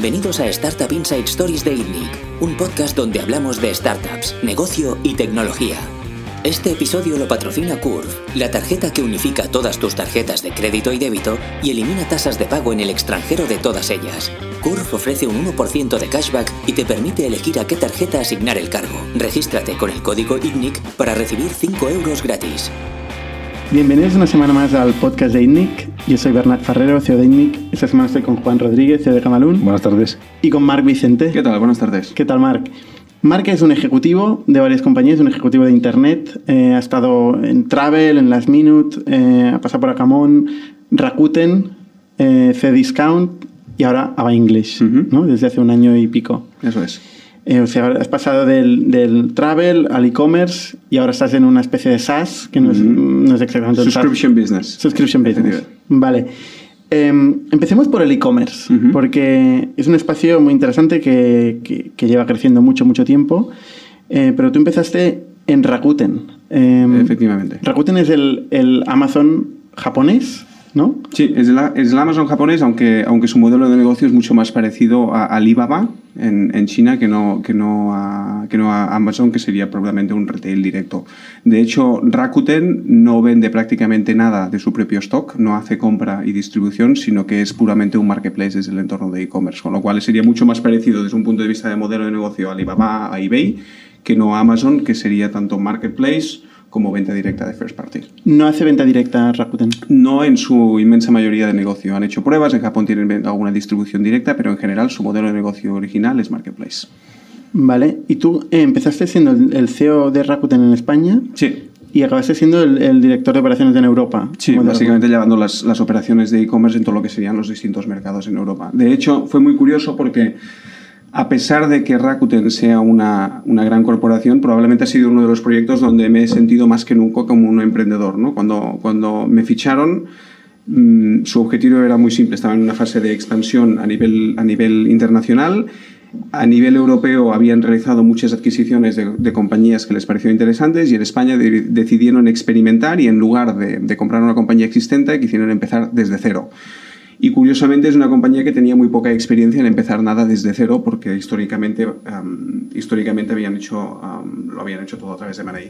Bienvenidos a Startup Inside Stories de ITNIC, un podcast donde hablamos de startups, negocio y tecnología. Este episodio lo patrocina Curve, la tarjeta que unifica todas tus tarjetas de crédito y débito y elimina tasas de pago en el extranjero de todas ellas. Curve ofrece un 1% de cashback y te permite elegir a qué tarjeta asignar el cargo. Regístrate con el código ITNIC para recibir 5 euros gratis. Bienvenidos una semana más al podcast de ITNIC. Yo soy Bernat Ferrero, CEO de ITNIC. Esta semana estoy con Juan Rodríguez, CEO de Camalún. Buenas tardes. Y con Marc Vicente. ¿Qué tal? Buenas tardes. ¿Qué tal, Marc? Marc es un ejecutivo de varias compañías, un ejecutivo de Internet. Eh, ha estado en Travel, en Last Minute, eh, ha pasado por Acamón, Rakuten, eh, Cdiscount y ahora Ava English. ¿no? desde hace un año y pico. Eso es. Eh, o sea, has pasado del, del travel al e-commerce y ahora estás en una especie de SaaS, que no, es, Ujú. no es exactamente un SaaS. Subscription business. Subscription business. Vale. Em, empecemos por el e-commerce, Ujú. porque es un espacio muy interesante que, que- que lleva creciendo mucho, mucho tiempo. Eh, pero tú empezaste en Rakuten. Em, Efectivamente. Rakuten es el, el Amazon japonés, ¿no? Sí, es el, es el Amazon japonés, aunque, aunque su modelo de negocio es mucho más parecido a Alibaba en, en China que no, que, no a, que no a Amazon, que sería probablemente un retail directo. De hecho, Rakuten no vende prácticamente nada de su propio stock, no hace compra y distribución, sino que es puramente un marketplace desde el entorno de e-commerce, con lo cual sería mucho más parecido desde un punto de vista de modelo de negocio a Alibaba, a eBay, que no a Amazon, que sería tanto marketplace como venta directa de first party. No hace venta directa Rakuten. No en su inmensa mayoría de negocio. Han hecho pruebas, en Japón tienen alguna distribución directa, pero en general su modelo de negocio original es Marketplace. Vale. Y tú eh, empezaste siendo el, CEO de Rakuten en España Sí, y acabaste siendo el, el director de operaciones en Europa. sí básicamente llevando las, las operaciones de e-commerce en todo lo que serían los distintos mercados en Europa. De hecho, fue muy curioso porque a pesar de que Rakuten sea una, una gran corporación, probablemente ha sido uno de los proyectos donde me he sentido más que nunca como un emprendedor. ¿no? Cuando, cuando me ficharon, mm, su objetivo era muy simple, estaba en una fase de expansión a nivel, a nivel internacional. A nivel europeo habían realizado muchas adquisiciones de, compañías que les pareció interesantes y en España de- decidieron experimentar y en lugar de comprar una compañía existente quisieron empezar desde cero. Y curiosamente es una compañía que tenía muy poca experiencia en empezar nada desde cero porque históricamente, am, históricamente habían hecho, lo habían hecho todo a través de M&A.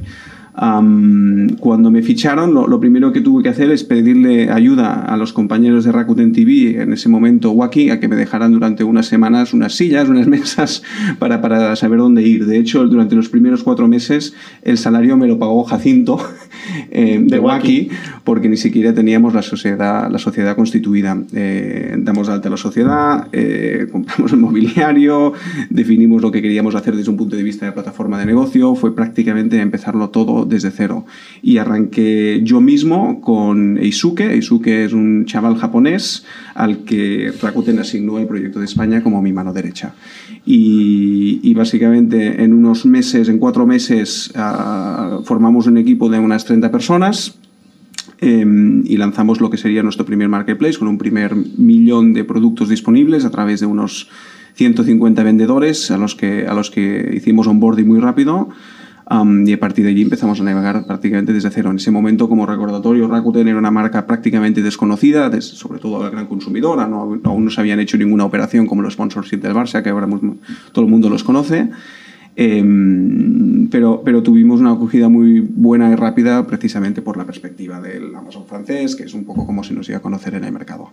Am, cuando me ficharon, lo, lo primero que tuve que hacer es pedirle ayuda a los compañeros de Rakuten TV, en ese momento Waki, a que me dejaran durante unas semanas unas sillas, unas mesas para, para saber dónde ir. De hecho, durante los primeros cuatro meses el salario me lo pagó Jacinto eh, de. Waki porque ni siquiera teníamos la sociedad, la sociedad constituida. Eh, damos de alta la sociedad, eh, compramos el mobiliario, definimos lo que queríamos hacer desde un punto de vista de plataforma de negocio, fue prácticamente empezarlo todo desde cero. Y arranqué yo mismo con Eisuke. Eisuke es un chaval japonés al que Rakuten asignó el proyecto de España como mi mano derecha. Y, y básicamente en unos meses, en cuatro meses, ah, formamos un equipo de unas 30 personas. Eh, y lanzamos lo que sería nuestro primer marketplace con un primer millón de productos disponibles a través de unos 150 vendedores a los que, a los que hicimos onboarding muy rápido. Um, y a partir de allí empezamos a navegar prácticamente desde cero. En ese momento, como recordatorio, Rakuten era una marca prácticamente desconocida, des- sobre todo al gran consumidor. No, aún no se habían hecho ninguna operación como los sponsorship del Barça, que ahora todo el mundo los conoce. Em, pero, pero tuvimos una acogida muy buena y rápida precisamente por la perspectiva del Amazon francés, que es un poco como se nos iba a conocer en el mercado.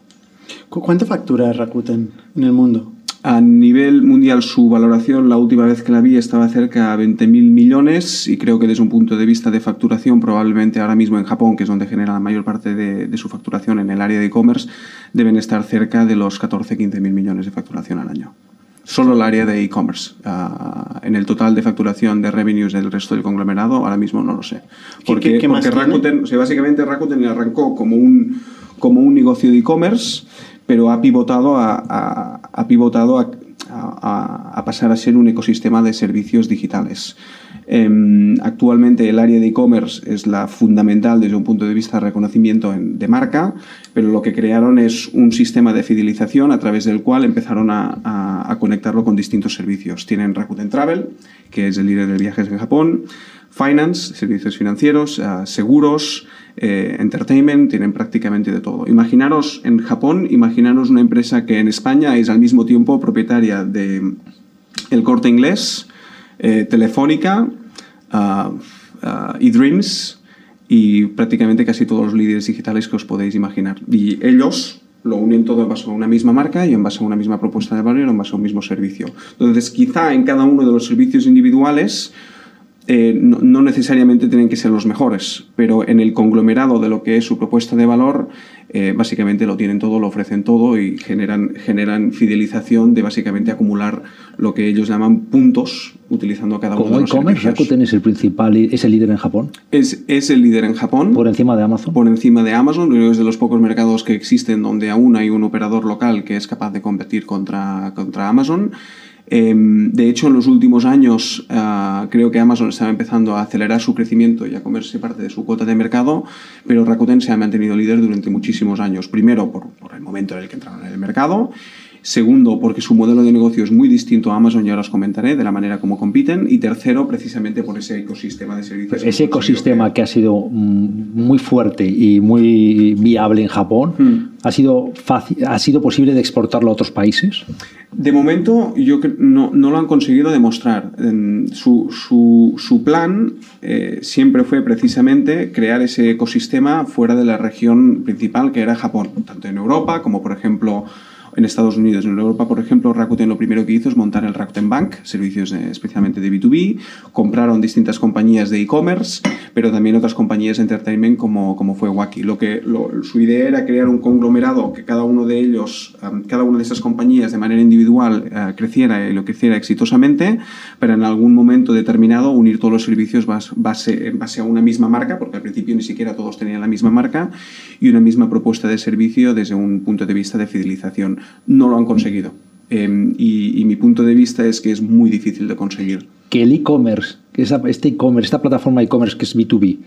¿Cu- ¿Cuánto factura Rakuten en el mundo? A nivel mundial, su valoración, la última vez que la vi, estaba cerca a 20.000 millones y creo que desde un punto de vista de facturación, probablemente ahora mismo en Japón, que es donde genera la mayor parte de, de su facturación en el área de e-commerce, deben estar cerca de los 14-15.000 millones de facturación al año. Solo el área de e-commerce. Ah, en el total de facturación de revenues del resto del conglomerado, ahora mismo no lo sé. Porque, qué- porque? Rakuten, o sea, básicamente Rakuten arrancó como un, como un negocio de e-commerce, pero ha pivotado a, a- ha pivotado a pasar a ser un ecosistema de servicios digitales. Em, actualmente el área de e-commerce es la fundamental desde un punto de vista de reconocimiento en- de marca, pero lo que crearon es un sistema de fidelización a través del cual empezaron a, conectarlo con distintos servicios. Tienen Rakuten Travel, que es el líder de viajes en Japón, Finance, servicios financieros, ah, seguros, eh, entertainment, tienen prácticamente de todo. Imaginaros en Japón, imaginaros una empresa que en España es al mismo tiempo propietaria de El Corte Inglés, eh, Telefónica, uh, uh, eDreams y prácticamente casi todos los líderes digitales que os podéis imaginar. Y ellos lo unen todo en base a una misma marca y en base a una misma propuesta de valor y en base a un mismo servicio. Entonces, quizá en cada uno de los servicios individuales eh, no, necesariamente tienen que ser los mejores, pero en el conglomerado de lo que es su propuesta de valor, eh, básicamente lo tienen todo, lo ofrecen todo y generan, generan fidelización de básicamente acumular lo que ellos llaman puntos utilizando cada uno de los e-commerce, Rakuten es el principal, es el líder en Japón. Es, es el líder en Japón. Por encima de Amazon. Por encima de Amazon, es de los pocos mercados que existen donde aún hay un operador local que es capaz de competir contra, contra Amazon. De hecho, en los últimos años ah, creo que Amazon estaba empezando a acelerar su crecimiento y a comerse parte de su cuota de mercado, pero Rakuten se ha mantenido líder durante muchísimos años. Primero, por, por el momento en el que entraron en el mercado. Segundo, porque su modelo de negocio es muy distinto a Amazon, ya os comentaré, de la manera como compiten. Y tercero, precisamente por ese ecosistema de servicios. Ese ecosistema que ha sido muy fuerte y muy viable en Japón, hmm. ¿ha, sido fácil, ¿ha sido posible de exportarlo a otros países? De momento, yo no, no lo han conseguido demostrar. Su, su, su plan eh, siempre fue precisamente crear ese ecosistema fuera de la región principal que era Japón, tanto en Europa como, por ejemplo, en Estados Unidos. En Europa, por ejemplo, Rakuten lo primero que hizo es montar el Rakuten Bank, servicios especialmente de B2B. Compraron distintas compañías de e-commerce, pero también otras compañías de entertainment como, como fue Wacky. Lo que, su idea era crear un conglomerado que cada uno de ellos, um, cada una de esas compañías de manera individual uh, creciera y lo creciera exitosamente, pero en algún momento determinado unir todos los servicios base, en base a una misma marca, porque al principio ni siquiera todos tenían la misma marca, y una misma propuesta de servicio desde un punto de vista de fidelización no lo han conseguido. Eh, y, y, mi punto de vista es que es muy difícil de conseguir. Que el e-commerce, este e-commerce, esta plataforma e-commerce que es B2B,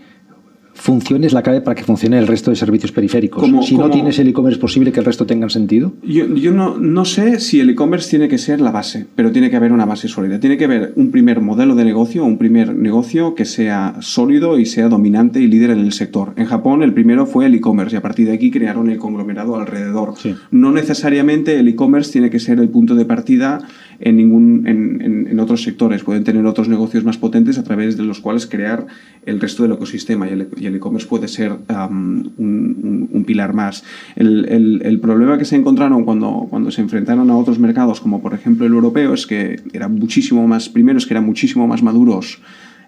funcione es la clave para que funcione el resto de servicios periféricos. Como, si no tienes el e-commerce, ¿es posible que el resto tengan sentido? Yo, yo no, no, sé si el e-commerce tiene que ser la base, pero tiene que haber una base sólida. Tiene que haber un primer modelo de negocio, un primer negocio que sea sólido y sea dominante y líder en el sector. En Japón el primero fue el e-commerce y a partir de aquí crearon el conglomerado alrededor. Sí. No necesariamente el e-commerce tiene que ser el punto de partida en, ningún, en, en, en, otros sectores. Pueden tener otros negocios más potentes a través de los cuales crear el resto del ecosistema y el e-commerce puede ser um, un, un, pilar más. El, el, el, problema que se encontraron cuando, cuando se enfrentaron a otros mercados, como por ejemplo el europeo, es que eran muchísimo más, primero es que eran muchísimo más maduros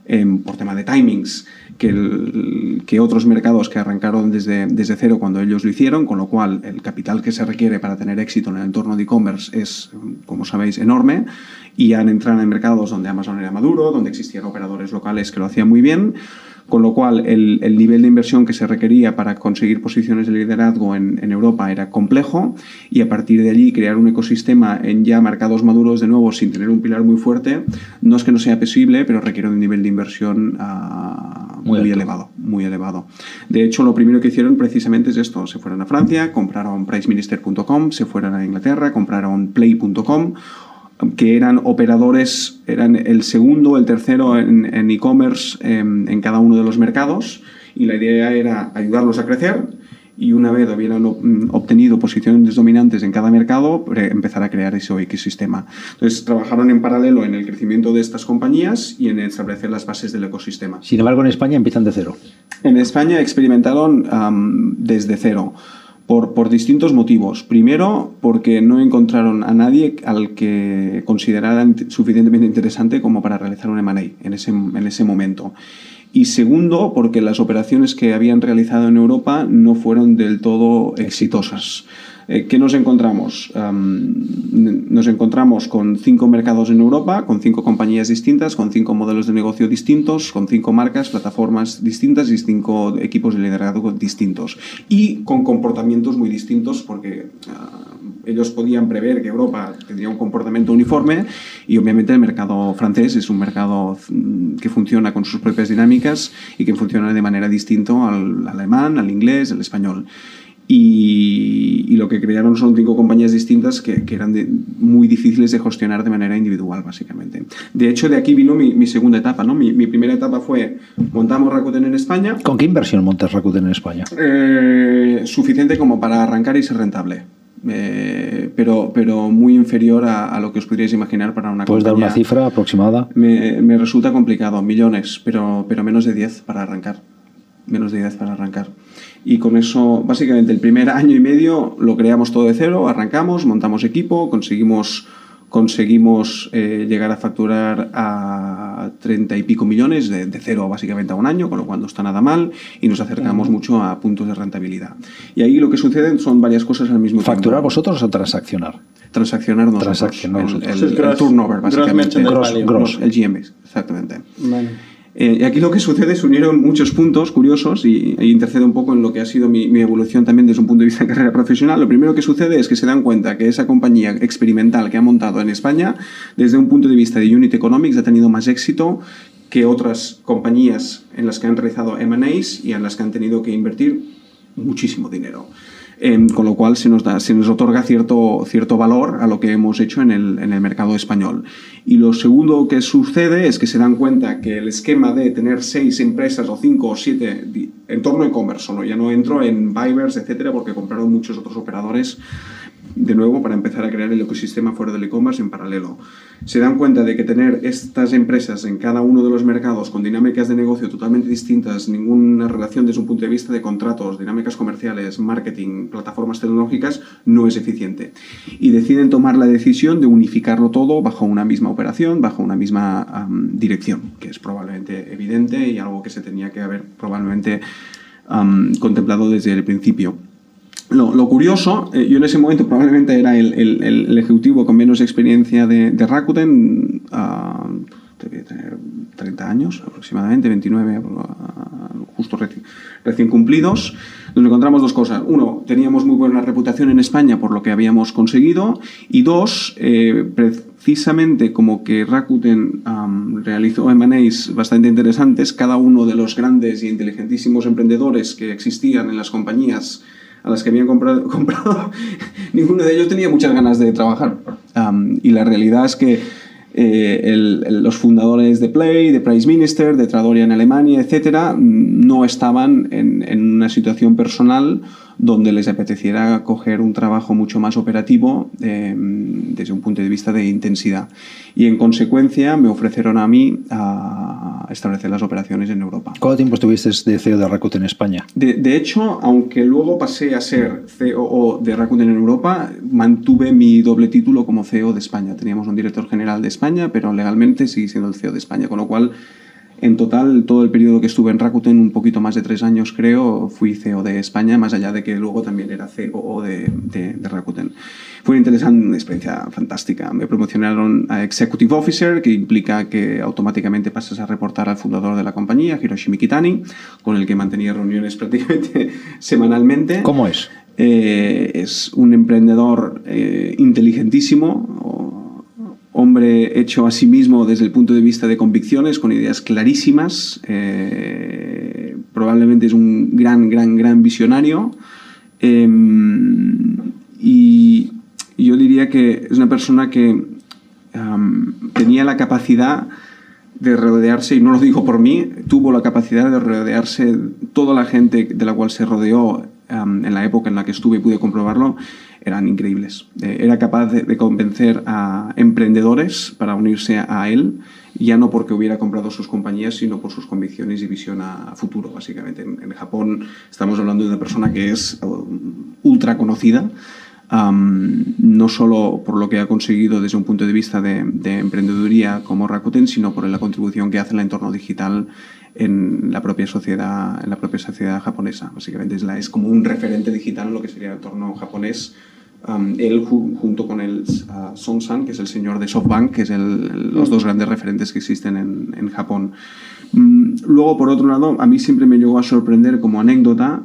eh, por tema de timings que, otros mercados que arrancaron desde, desde cero cuando ellos lo hicieron, con lo cual el capital que se requiere para tener éxito en el entorno de e-commerce es, como sabéis, enorme y han entrado en mercados donde Amazon era maduro, donde existían operadores locales que lo hacían muy bien con lo cual el, el, nivel de inversión que se requería para conseguir posiciones de liderazgo en, en, Europa era complejo y a partir de allí crear un ecosistema en ya mercados maduros de nuevo sin tener un pilar muy fuerte no es que no sea posible, pero requiere un nivel de inversión uh, muy, muy elevado, muy elevado. De hecho, lo primero que hicieron precisamente es esto, se fueron a Francia, compraron priceminister.com, se fueron a Inglaterra, compraron play.com que eran operadores, eran el segundo, el tercero en e-commerce en, em, en, cada uno de los mercados y la idea era ayudarlos a crecer y una vez hubieran obtenido posiciones dominantes en cada mercado, empezar a crear ese ecosistema. Entonces, trabajaron en paralelo en el crecimiento de estas compañías y en establecer las bases del ecosistema. Sin embargo, en España empiezan de cero. En España experimentaron um, desde cero. Por, por, distintos motivos. Primero, porque no encontraron a nadie al que consideraran suficientemente interesante como para realizar un M&A en ese, en ese momento. Y segundo, porque las operaciones que habían realizado en Europa no fueron del todo exitosas. Eh, ¿Qué nos encontramos? Um, nos encontramos con cinco mercados en Europa, con cinco compañías distintas, con cinco modelos de negocio distintos, con cinco marcas, plataformas distintas y cinco equipos de liderazgo distintos. Y con comportamientos muy distintos porque uh, ellos podían prever que Europa tendría un comportamiento uniforme y obviamente el mercado francés es un mercado mm, que funciona con sus propias dinámicas y que funciona de manera distinta al alemán, al inglés, al español. Y, lo que crearon son cinco compañías distintas que, eran muy difíciles de gestionar de manera individual, básicamente. De hecho, de aquí vino mi, segunda etapa. ¿no? Mi, primera etapa fue montamos Rakuten en España. ¿Con qué inversión montas Rakuten en España? Eh, suficiente como para arrancar y ser rentable. Eh, pero, pero muy inferior a, lo que os podríais imaginar para una ¿Puedes dar una cifra aproximada? Me, me, resulta complicado, millones, pero, pero menos de 10 para arrancar. Menos de 10 para arrancar. Y con eso, básicamente, el primer año y medio lo creamos todo de cero, arrancamos, montamos equipo, conseguimos, conseguimos eh, llegar a facturar a 30 y pico millones de, cero básicamente a un año, con lo cual no está nada mal y nos acercamos mucho a puntos de rentabilidad. Y ahí lo que sucede son varias cosas al mismo tiempo. ¿Facturar vosotros o transaccionar? Transaccionar nosotros. Transaccionar El, el, turnover, básicamente. El GMB, exactamente. Eh, y aquí lo que sucede es unieron muchos puntos curiosos y, e intercede un poco en lo que ha sido mi, evolución también desde un punto de vista de carrera profesional. Lo primero que sucede es que se dan cuenta que esa compañía experimental que ha montado en España, desde un punto de vista de Unit Economics, ha tenido más éxito que otras compañías en las que han realizado M&As y en las que han tenido que invertir muchísimo dinero. Em, con lo cual se nos, da, se nos otorga cierto, cierto valor a lo que hemos hecho en el, en el mercado español. Y lo segundo que sucede es que se dan cuenta que el esquema de tener seis empresas o cinco o siete en torno a e-commerce, ¿no? ya no entro en Vibers, etcétera, porque compraron muchos otros operadores de nuevo para empezar a crear el ecosistema fuera del e-commerce en paralelo. Se dan cuenta de que tener estas empresas en cada uno de los mercados con dinámicas de negocio totalmente distintas, ninguna relación desde un punto de vista de contratos, dinámicas comerciales, marketing, plataformas tecnológicas, no es eficiente. Y deciden tomar la decisión de unificarlo todo bajo una misma operación, bajo una misma dirección, que es probablemente evidente y algo que se tenía que haber probablemente contemplado desde el principio. Lo, curioso, eh, yo en ese momento probablemente era el, el, ejecutivo con menos experiencia de, de Rakuten, uh, tener 30 años aproximadamente, 29, ah, justo recién, cumplidos. Nos encontramos dos cosas. Uno, teníamos muy buena reputación en España por lo que habíamos conseguido. Y dos, eh, precisamente como que Rakuten realizó M&As bastante interesantes, cada uno de los grandes y inteligentísimos emprendedores que existían en las compañías a las que habían comprado, comprado ninguno de ellos tenía muchas ganas de trabajar. y la realidad es que eh, los fundadores de Play, de Price Minister, de Tradoria en Alemania, etcétera, no estaban en una situación personal donde les apeteciera coger un trabajo mucho más operativo eh, desde un punto de vista de intensidad. Y en consecuencia me ofrecieron a mí a establecer las operaciones en Europa. ¿Cuánto tiempo estuviste de CEO de Rakuten en España? De, hecho, aunque luego pasé a ser CEO de Rakuten en Europa, mantuve mi doble título como CEO de España. Teníamos un director general de España, pero legalmente seguí siendo el CEO de España, con lo cual en total, todo el periodo que estuve en Rakuten, un poquito más de tres años creo, fui CEO de España, más allá de que luego también era CEO de, de, Rakuten. Fue una interesante, una experiencia fantástica. Me promocionaron a Executive Officer, que implica que automáticamente pasas a reportar al fundador de la compañía, Hiroshi Mikitani, con el que mantenía reuniones prácticamente semanalmente. ¿Cómo es? Eh, es un emprendedor eh, inteligentísimo, hombre hecho a sí mismo desde el punto de vista de convicciones, con ideas clarísimas. Eh, probablemente es un gran, gran, gran visionario. Em, y yo diría que es una persona que tenía la capacidad de rodearse, y no lo digo por mí, tuvo la capacidad de rodearse toda la gente de la cual se rodeó en la época en la que estuve y pude comprobarlo, eran increíbles. Eh, era capaz de, convencer a emprendedores para unirse a él, ya no porque hubiera comprado sus compañías, sino por sus convicciones y visión a, futuro, básicamente. En, Japón estamos hablando de una persona que es um, ultra conocida, no solo por lo que ha conseguido desde un punto de vista de, de emprendeduría como Rakuten, sino por la contribución que hace el entorno digital en la propia sociedad, en la propia sociedad japonesa. Básicamente es, la, es como un referente digital en lo que sería el entorno japonés. Um, él junto con el uh, Son-san, que es el señor de SoftBank, que es los dos grandes referentes que existen en, en Japón. Um, luego, por otro lado, a mí siempre me llegó a sorprender como anécdota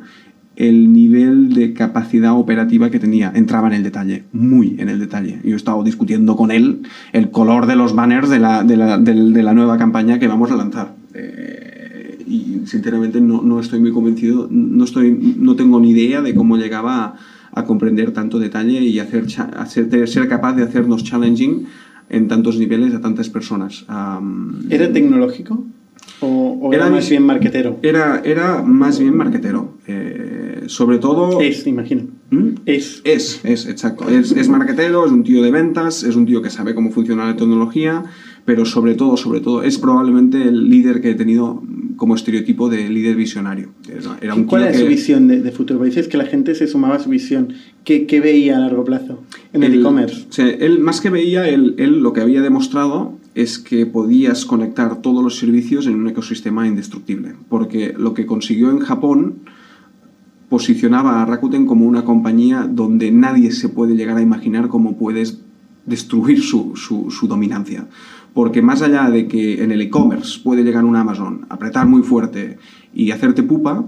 el nivel de capacidad operativa que tenía. Entraba en el detalle, muy en el detalle. Yo he estado discutiendo con él el color de los banners de la, de la, de, la nueva campaña que vamos a lanzar. Eh, y sinceramente no, no, estoy muy convencido, no, estoy, no tengo ni idea de cómo llegaba a, comprender tanto detalle y hacer, hacer, ser capaz de hacernos challenging en tantos niveles a tantas personas. ¿Era tecnológico? ¿O, era, más bien marquetero? Era, era más bien marquetero. Eh, sobre todo... Es, imagino. ¿Mm? Es. Es, es, exacto. Es, es marquetero, es un tío de ventas, es un tío que sabe cómo funciona la tecnología, pero sobre todo, sobre todo, es probablemente el líder que he tenido como estereotipo de líder visionario. Era un ¿Cuál era su visión de, futuro? Dices que la gente se sumaba a su visión. ¿Qué, qué veía a largo plazo en el e-commerce? O sea, él, más que veía, él, él, lo que había demostrado es que podías conectar todos los servicios en un ecosistema indestructible. Porque lo que consiguió en Japón posicionaba a Rakuten como una compañía donde nadie se puede llegar a imaginar cómo puedes destruir su, su, dominancia porque más allá de que en el e-commerce puede llegar un Amazon, apretar muy fuerte y hacerte pupa,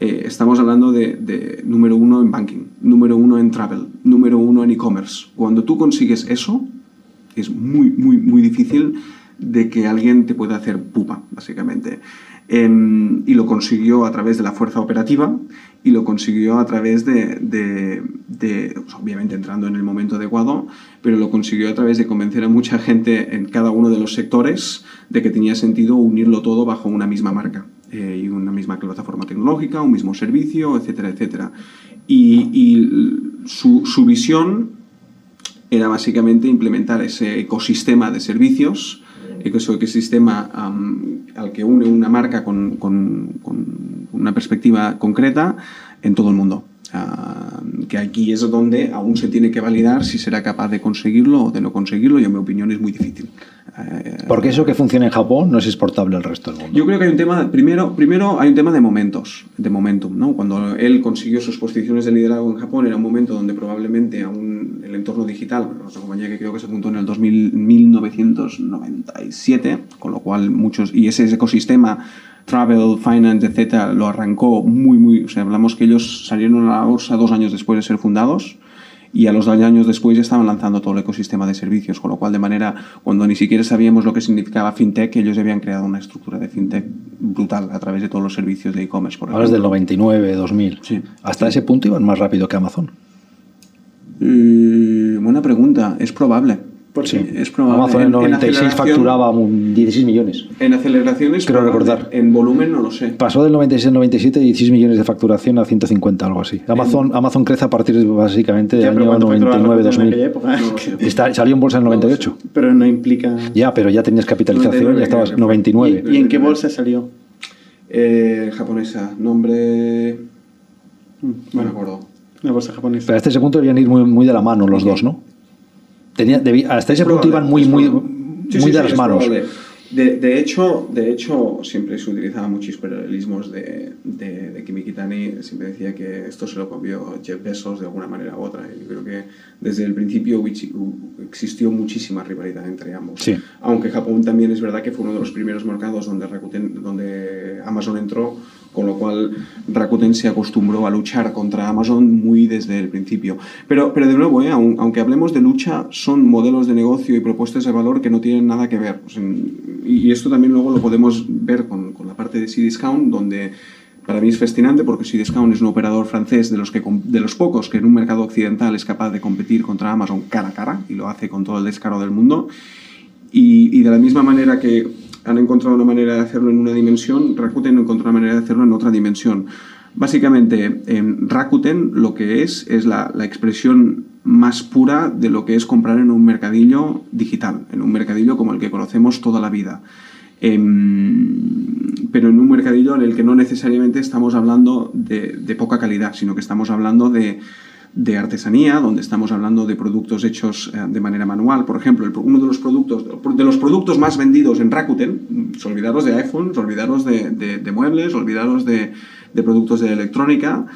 eh, estamos hablando de, número uno en banking, número uno en travel, número uno en e-commerce. Cuando tú consigues eso, es muy, muy, muy difícil de que alguien te pueda hacer pupa, básicamente. Em, y lo consiguió a través de la fuerza operativa y lo consiguió a través de, pues, obviamente entrando en el momento adecuado, pero lo consiguió a través de convencer a mucha gente en cada uno de los sectores de que tenía sentido unirlo todo bajo una misma marca eh, y una misma plataforma tecnológica, un mismo servicio, etcétera, etcétera. Y, su, su visión era básicamente implementar ese ecosistema de servicios ese ecosistema al que une una marca con, una perspectiva concreta en todo el mundo. Ah, que aquí es donde aún se tiene que validar si será capaz de conseguirlo o de no conseguirlo y en mi opinión es muy difícil. Eh, Porque eso que funciona en Japón no es exportable al resto del mundo. Yo creo que hay un tema, primero, primero hay un tema de momentos, de momentum. ¿no? Cuando él consiguió sus posiciones de liderazgo en Japón era un momento donde probablemente aún el entorno digital, una compañía que creo que se juntó en el 2000, 1997, con lo cual muchos, y ese ecosistema travel, finance, etcétera, lo arrancó muy, muy. O sea, hablamos que ellos salieron a la bolsa dos años después de ser fundados y a los dos años después ya estaban lanzando todo el ecosistema de servicios, con lo cual de manera, cuando ni siquiera sabíamos lo que significaba fintech, ellos habían creado una estructura de fintech brutal a través de todos los servicios de e-commerce. Hablas del 99, 2000. Sí. ¿Hasta ese punto iban más rápido que Amazon? Mm, buena pregunta, es probable. Sí, es probable. Amazon en, 96 facturaba 16 millones. En aceleraciones, creo recordar. En volumen no lo sé. Pasó del 96 al 97 16 millones de facturación a 150, algo así. Amazon, Amazon crece a partir básicamente del año 99-2000. Salió en bolsa en el 98. Pero no implica. Ya, pero ya tenías capitalización, ya estabas 99. ¿Y, en qué bolsa salió? Eh, japonesa. Nombre. Mm, no me acuerdo. Una bolsa japonesa. Pero hasta ese punto debían ir muy, muy de la mano los dos, ¿no? Tenía, hasta ese punto iban muy, muy, muy de las manos. De, de, hecho, de hecho, siempre se utilizaban muchos paralelismos de, de, de Kimikitani. Siempre decía que esto se lo copió Jeff Bezos de alguna manera u otra. Y yo creo que desde el principio existió muchísima rivalidad entre ambos. Sí. Aunque Japón también es verdad que fue uno de los primeros mercados donde, Rakuten, donde Amazon entró con lo cual Rakuten se acostumbró a luchar contra Amazon muy desde el principio. Pero, pero de nuevo, ¿eh? aunque hablemos de lucha, son modelos de negocio y propuestas de valor que no tienen nada que ver. y esto también luego lo podemos ver con, con la parte de C-Discount, donde para mí es fascinante porque C-Discount es un operador francés de los, que, de los pocos que en un mercado occidental es capaz de competir contra Amazon cara a cara y lo hace con todo el descaro del mundo. Y, y de la misma manera que han encontrado una manera de hacerlo en una dimensión, Rakuten encontró una manera de hacerlo en otra dimensión. Básicamente, en Rakuten lo que es es la, la, expresión más pura de lo que es comprar en un mercadillo digital, en un mercadillo como el que conocemos toda la vida. Eh, pero en un mercadillo en el que no necesariamente estamos hablando de poca calidad, sino que estamos hablando de, de artesanía, donde estamos hablando de productos hechos eh, de manera manual. Por ejemplo, uno de los productos de los productos más vendidos en Rakuten, mm, olvidaros de iPhones, olvidaros de, de, muebles, olvidaros de, de, productos de electrónica,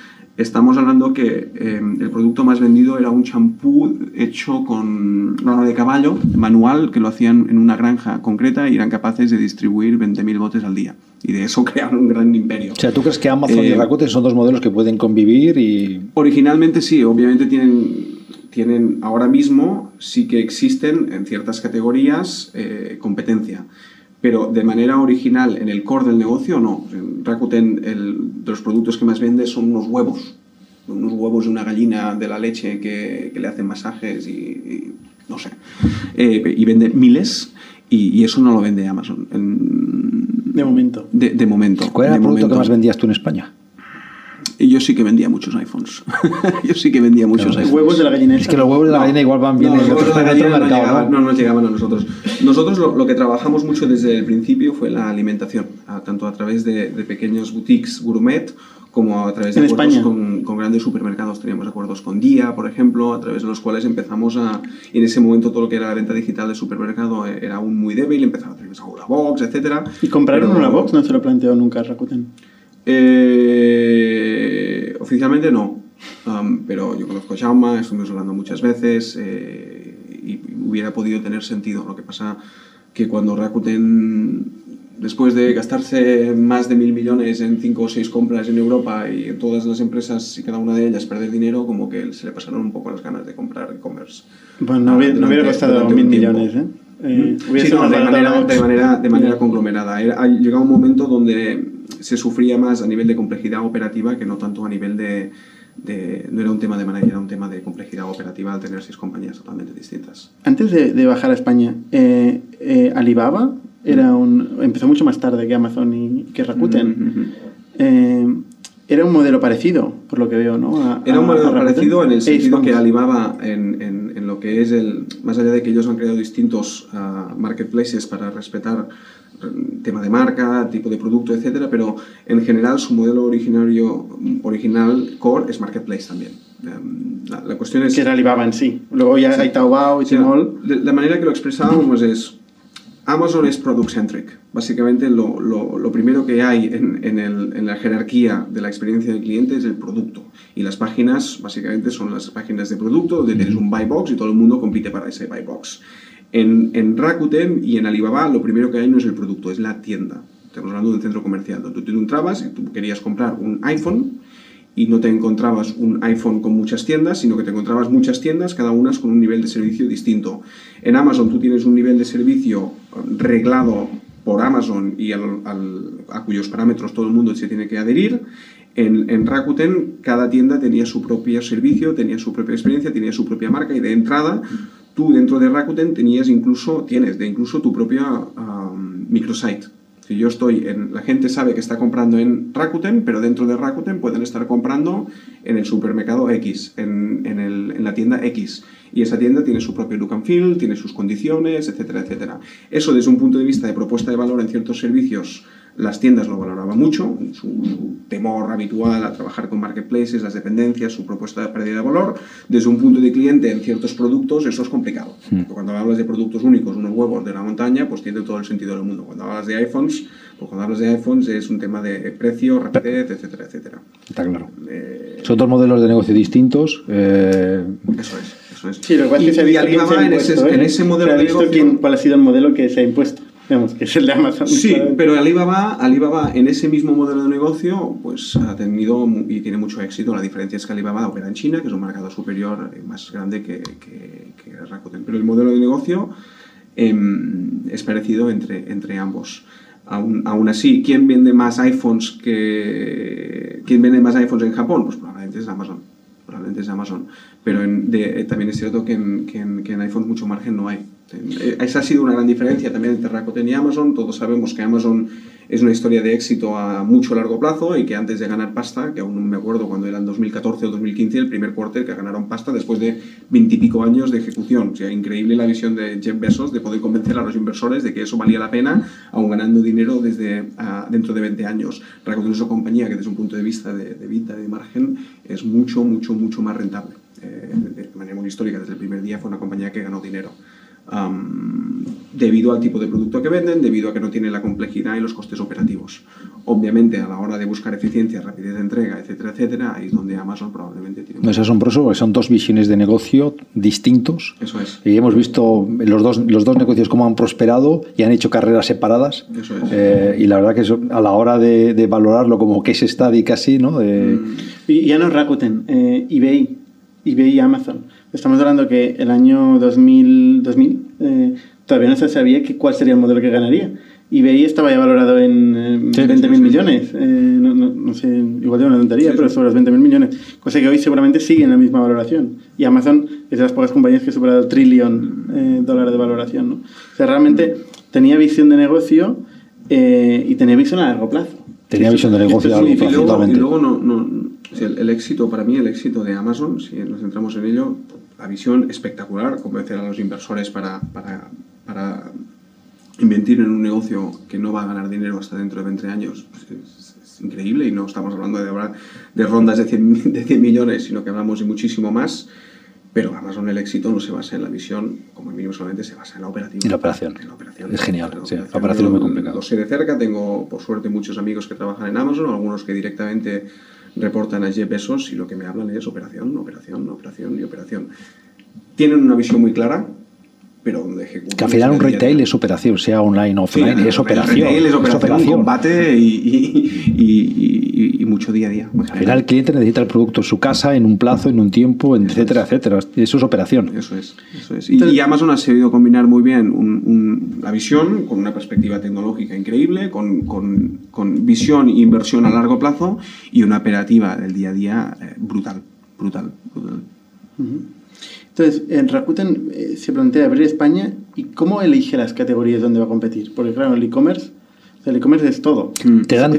Estamos hablando que em, el producto más vendido era un champú hecho con lana de caballo, manual, que lo hacían en una granja concreta y eran capaces de distribuir 20.000 botes al día. Y de eso crearon un gran imperio. O sea, ¿tú crees que Amazon y eh, Rakuten son dos modelos que pueden convivir? y Originalmente sí, obviamente tienen tienen ahora mismo sí que existen en ciertas categorías eh, competencia pero de manera original en el core del negocio no. Rakuten, el, de los productos que más vende son unos huevos, unos huevos de una gallina de la leche que, le hacen masajes y, no sé, eh, y vende miles y, eso no lo vende Amazon. de momento. De, momento. ¿Cuál era el producto que más vendías tú en España? Y yo sí que vendía muchos iPhones. yo sí que vendía muchos iPhones. Huevos de la gallina. Es que los huevos de la gallina igual van bien no, en otro, mercado. No, nos llegaban a nosotros. Nosotros lo, que trabajamos mucho desde el principio fue la alimentación, tanto a través de, de pequeños boutiques gourmet como a través de acuerdos con, con, grandes supermercados. Teníamos acuerdos con Día, por ejemplo, a través de los cuales empezamos a... En ese momento todo lo que era la venta digital de supermercado era aún muy débil, empezaba a tener una box, etc. ¿Y compraron una box? No se lo planteó nunca Rakuten. Eh, oficialmente no, um, pero yo conozco a Jaume, estuvimos hablando muchas veces eh, y hubiera podido tener sentido. Lo que pasa que cuando Rakuten después de gastarse más de mil millones en cinco o seis compras en Europa y en todas las empresas y cada una de ellas perder dinero, como que se le pasaron un poco las ganas de comprar e-commerce. Bueno, no, hubiera, hubiera costado mil millones, ¿eh? eh sí, no, de, manera, de, manera, de manera conglomerada. Ha llegado un momento donde se sufría más a nivel de complejidad operativa que no tanto a nivel de, de, no era un tema de manager, era un tema de complejidad operativa al tener seis compañías totalmente distintas. Antes de, de bajar a España, eh, eh, Alibaba era un, empezó mucho más tarde que Amazon y que Rakuten. Eh, era un modelo parecido, por lo que veo, ¿no? era un modelo parecido en el sentido que Alibaba, en, en, en, lo que es el. Más allá de que ellos han creado distintos uh, marketplaces para respetar tema de marca, tipo de producto, etcétera, pero en general su modelo originario, original core es marketplace también. Em, la, cuestión es que era Alibaba en sí. Luego ya hay Taobao y Tmall. la manera que lo expresábamos es Amazon es product centric. Básicamente lo, lo, primero que hay en, en, el, en, la jerarquía de la experiencia del cliente es el producto. Y las páginas básicamente son las páginas de producto donde tienes un buy box y todo el mundo compite para ese buy box. En, en, Rakuten y en Alibaba lo primero que hay no es el producto, es la tienda. Estamos hablando de un centro comercial donde tú entrabas y tú querías comprar un iPhone y no te encontrabas un iPhone con muchas tiendas, sino que te encontrabas muchas tiendas, cada una con un nivel de servicio distinto. En Amazon tú tienes un nivel de servicio reglado por Amazon y al, a cuyos parámetros todo el mundo se tiene que adherir. En, en, Rakuten cada tienda tenía su propio servicio, tenía su propia experiencia, tenía su propia marca y de entrada tú dentro de Rakuten tenías incluso, tienes de incluso tu propia um, microsite. Si yo estoy en, la gente sabe que está comprando en Rakuten, pero dentro de Rakuten pueden estar comprando en el supermercado X, en, en, el, en la tienda X. Y esa tienda tiene su propio look and feel, tiene sus condiciones, etcétera, etcétera. Eso desde un punto de vista de propuesta de valor en ciertos servicios las tiendas lo valoraban mucho, su, temor habitual a trabajar con marketplaces, las dependencias, su propuesta de pérdida de valor. Desde un punto de cliente en ciertos productos eso es complicado. Cuando hablas de productos únicos, unos huevos de la montaña, pues tiene todo el sentido del mundo. Cuando hablas de iPhones, pues cuando hablas de iPhones es un tema de precio, rapidez, etcétera, etcétera. Está claro. Eh, Son dos modelos de negocio distintos. Eh, eso es. Eso es. Sí, lo cual y, se ha en, ese, en ¿eh? ese modelo de negocio... ¿Cuál ha sido el modelo que se ha impuesto? Que es el de Amazon. Sí, pero Alibaba, Alibaba en ese mismo modelo de negocio pues ha tenido y tiene mucho éxito. La diferencia es que Alibaba opera en China, que es un mercado superior eh, más grande que, que, Rakuten. Pero el modelo de negocio em, es parecido entre, entre ambos. Aún, aún, así, ¿quién vende más iPhones que quién vende más iPhones en Japón? Pues probablemente es Amazon. Probablemente es Amazon. Pero también es cierto que en, iPhones mucho margen no hay. Eh, esa ha sido una gran diferencia también entre Rakuten y Amazon. Todos sabemos que Amazon es una historia de éxito a mucho largo plazo y que antes de ganar pasta, que aún no me acuerdo cuando era en 2014 o 2015, el primer quarter que ganaron pasta después de veintipico años de ejecución. O sea, increíble la visión de Jeff Bezos de poder convencer a los inversores de que eso valía la pena, aún ganando dinero desde dentro de 20 años. Es una compañía que desde un punto de vista de, de vida, de margen, es mucho, mucho, mucho más rentable. Eh, de manera muy histórica, desde el primer día fue una compañía que ganó dinero debido al tipo de producto que venden, debido a que no tiene la complejidad y los costes operativos. Obviamente, a la hora de buscar eficiencia, rapidez de entrega, etcétera, etcétera, ahí es donde Amazon probablemente tiene... No es asombroso porque son dos visiones de negocio distintos. Eso es. Y hemos visto los dos, los dos negocios cómo han prosperado y han hecho carreras separadas. Eso es. Eh, y la verdad que eso, a la hora de, valorarlo como que es study casi, ¿no? Mm. Y ya no Rakuten, eh, eBay, eBay y Amazon Estamos hablando que el año 2000, 2000 eh, todavía no se sabía que, cuál sería el modelo que ganaría. eBay estaba ya valorado en 20.000 millones. Eh, no, sé, igual de una tontería, pero sobre los 20.000 millones. Cosa que hoy seguramente sigue en la misma valoración. Y Amazon es de las pocas compañías que ha superado el trillón eh, dólares de valoración. ¿no? O sea, realmente tenía visión de negocio eh, y tenía visión a largo plazo. Tenía visión de negocio a largo plazo. Y luego, no, no el, éxito, para mí, el éxito de Amazon, si nos centramos en ello, la visión espectacular, convencer a los inversores para, para, para invertir en un negocio que no va a ganar dinero hasta dentro de 20 años pues es, increíble y no estamos hablando de, de rondas de 100, de 100 millones, sino que hablamos de muchísimo más. Pero Amazon el éxito no se basa en la visión, como mínimo solamente se basa en la operación. En la operación. Es genial. La operación, es muy complicada. Lo sé de cerca, tengo por suerte muchos amigos que trabajan en Amazon, algunos que directamente reportan a Jeff Bezos y lo que me hablan es operación, operación, operación y operación. Tienen una visión muy clara, pero donde ejecutan. Que al final un retail es operación, sea online o offline, es, operación, retail es, operación, combate y, y, mucho día a día. Al final el cliente necesita el producto en su casa, en un plazo, en un tiempo, etcétera, etcétera. Eso es operación. Eso es. Eso es. Y, Amazon ha sabido combinar muy bien la visión con una perspectiva tecnológica increíble, con, con, con, visión e inversión a largo plazo y una operativa del día a día eh, brutal, brutal, brutal. Entonces, en Rakuten eh, se plantea abrir España y cómo elige las categorías donde va a competir. Porque claro, el e-commerce, el e-commerce es todo. Mm. Te dan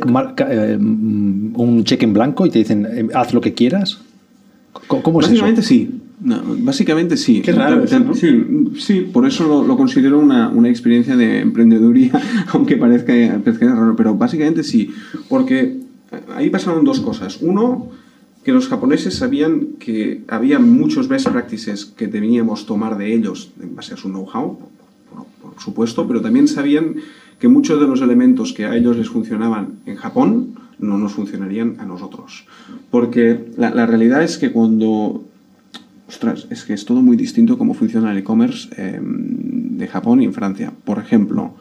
eh, un cheque en blanco y te dicen, eh, haz lo que quieras. ¿Cómo, es básicamente eso? sí. básicamente sí. Qué raro sí, sí, por eso lo, considero una, una, experiencia de emprendeduría, aunque parezca, parezca raro, pero básicamente sí. Porque ahí pasaron dos cosas. Uno, que los japoneses sabían que había muchos best practices que debíamos tomar de ellos en base a su know-how, por, supuesto, pero también sabían que muchos de los elementos que a ellos les funcionaban en Japón no nos funcionarían a nosotros. Porque la, realidad es que cuando... Ostras, es que es todo muy distinto cómo funciona el e-commerce em, de Japón y en Francia. Por ejemplo,